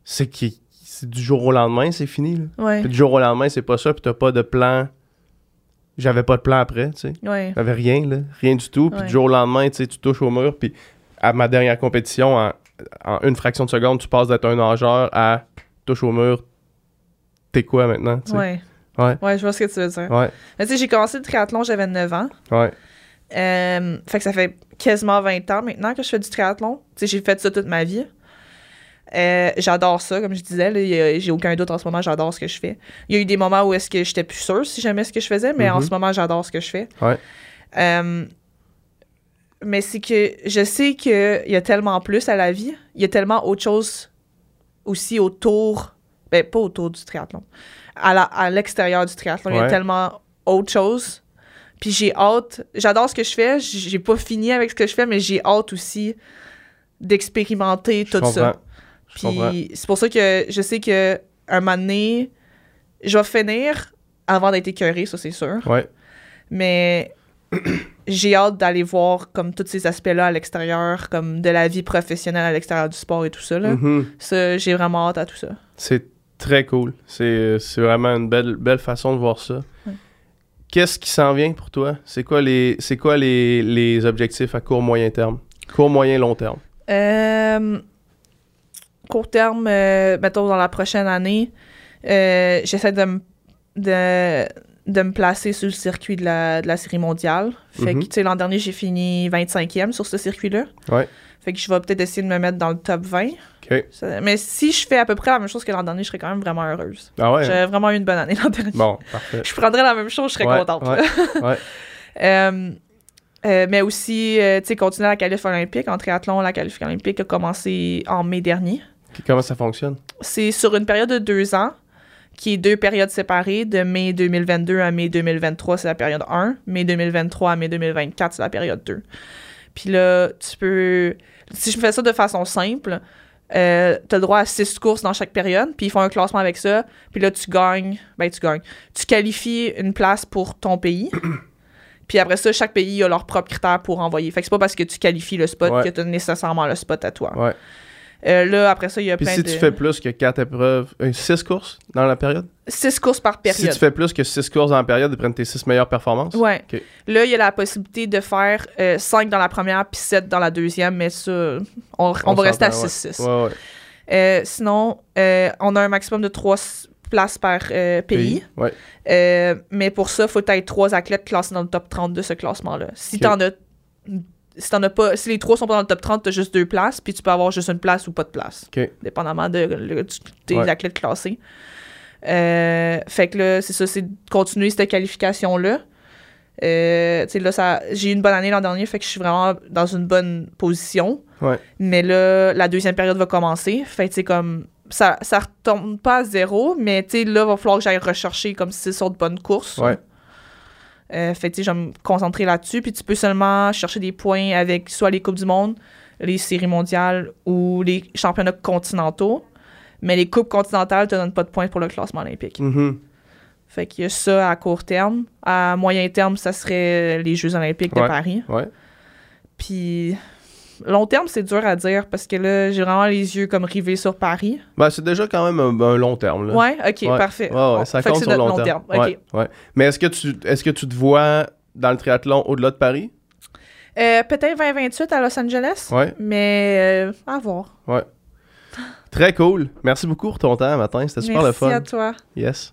c'est que c'est du jour au lendemain, c'est fini. Là. Puis du jour au lendemain, c'est pas ça, puis t'as pas de plan. J'avais pas de plan après, tu sais. Ouais. J'avais rien, là. Rien du tout. Puis Ouais. du jour au lendemain, tu sais, tu touches au mur, puis à ma dernière compétition, en, en une fraction de seconde, tu passes d'être un nageur à touche au mur. T'es quoi maintenant, tu sais? Ouais. Ouais. Ouais, je vois ce que tu veux dire. Ouais, Mais tu sais, j'ai commencé le triathlon, j'avais 9 ans. ouais. Euh, fait que ça fait quasiment 20 ans maintenant que je fais du triathlon. Tu sais, j'ai fait ça toute ma vie. Euh, j'adore ça, comme je disais. J'ai aucun doute en ce moment, j'adore ce que je fais. Il y a eu des moments où est-ce que j'étais plus sûre si j'aimais ce que je faisais, mais en Mhm. ce moment, j'adore ce que je fais. Ouais. Euh, mais c'est que je sais qu'il y a tellement plus à la vie. Il y a tellement autre chose aussi autour. Ben, pas autour du triathlon. À la- à l'extérieur du triathlon, il y a tellement autre chose. Puis j'ai hâte. J'adore ce que je fais. J'ai pas fini avec ce que je fais, mais j'ai hâte aussi d'expérimenter tout comprends. ça. Je. Puis c'est pour ça que je sais que un moment donné, je vais finir avant d'être écœurée, ça c'est sûr. Ouais. Mais *clears throat* j'ai hâte d'aller voir comme tous ces aspects-là à l'extérieur, comme de la vie professionnelle à l'extérieur du sport et tout ça. Là. Mhm. Ça, j'ai vraiment hâte à tout ça. C'est très cool. C'est c'est vraiment une belle, belle façon de voir ça. Qu'est-ce qui s'en vient pour toi? C'est quoi les, c'est quoi les, les objectifs à court, moyen terme? Court, moyen, long terme? Euh, court terme, euh, mettons dans la prochaine année, euh, j'essaie de me de, de me placer sur le circuit de la, de la série mondiale. Fait Mhm. que, tu sais, l'an dernier, j'ai fini 25e sur ce circuit-là. Ouais. Fait que je vais peut-être essayer de me mettre dans le top 20. OK. Ça- mais si je fais à peu près la même chose que l'an dernier, je serais quand même vraiment heureuse. Ah ouais? hein? J'ai vraiment eu une bonne année l'an dernier. Bon, *laughs* parfait. Je prendrais la même chose, je serais Ouais, contente. *laughs* ouais. Euh, euh, mais aussi, euh, tu sais, continuer la qualif olympique. En triathlon, la qualif olympique a commencé en mai dernier. Comment ça fonctionne? C'est sur une période de deux ans, qui est deux périodes séparées. De mai 2022 à mai 2023, c'est la période 1. Mai 2023 à mai 2024, c'est la période 2. Puis là, tu peux... Si je fais ça de façon simple, euh, tu as le droit à six courses dans chaque période, puis ils font un classement avec ça. Puis là, tu gagnes... Ben, tu gagnes. Tu qualifies une place pour ton pays. *clears throat* Puis après ça, chaque pays a leurs propres critères pour envoyer. Fait que c'est pas parce que tu qualifies le spot Ouais. que tu as nécessairement le spot à toi. Ouais. Euh, là, après ça, il y a Puis plein si de... tu fais plus que 4 épreuves, 6 courses dans la période? Six courses par Si période. tu fais plus que 6 courses dans la période, ils prennent tes 6 meilleures performances? Ok. Là, il y a la possibilité de faire 5 dans la première puis 7 dans la deuxième, mais ça, on, on va rester à s'entend, 6-6. Ouais, ouais. Euh, sinon, euh, on a un maximum de 3 places par euh, pays. Euh, mais pour ça, il faut être 3 athlètes classés dans le top 30 de ce classement-là. Si Ok. t'en as. Si, t'en as pas, si les trois sont pas dans le top 30, t'as juste deux places, puis tu peux avoir juste une place ou pas de place. Dépendamment de, du- des Ouais. athlètes classés. Euh, fait que là, c'est ça, c'est de continuer cette qualification-là. Euh, tu sais, là, ça, j'ai eu une bonne année l'an dernier, fait que je suis vraiment dans une bonne position. Ouais. Mais là, la deuxième période va commencer. Fait que, comme, ça, ça retombe pas à zéro, mais, tu sais, là, il va falloir que j'aille rechercher comme six autres bonnes courses. Ouais. Euh, fait que, tu sais, je vais me concentrer là-dessus. Puis tu peux seulement chercher des points avec soit les Coupes du Monde, les séries mondiales ou les championnats continentaux. Mais les Coupes continentales te donnent pas de points pour le classement olympique. Mhm. Fait qu'il y a ça à court terme. À moyen terme, ça serait les Jeux olympiques de. Paris. Ouais. Puis long terme, c'est dur à dire parce que là, j'ai vraiment les yeux comme rivés sur Paris. Ben, c'est déjà quand même un, un long terme. Là. Ouais, ok, Ouais. parfait. Ouais, ouais, Bon, ça compte sur notre long, terme. Ok. Ouais, ouais. Mais est-ce que, tu, est-ce que tu te vois dans le triathlon au-delà de Paris? Euh, Peut-être 2028 à Los Angeles, Ouais. mais euh, à voir. Très cool. Merci beaucoup pour ton temps matin. C'était super le Merci fun. à toi. Yes.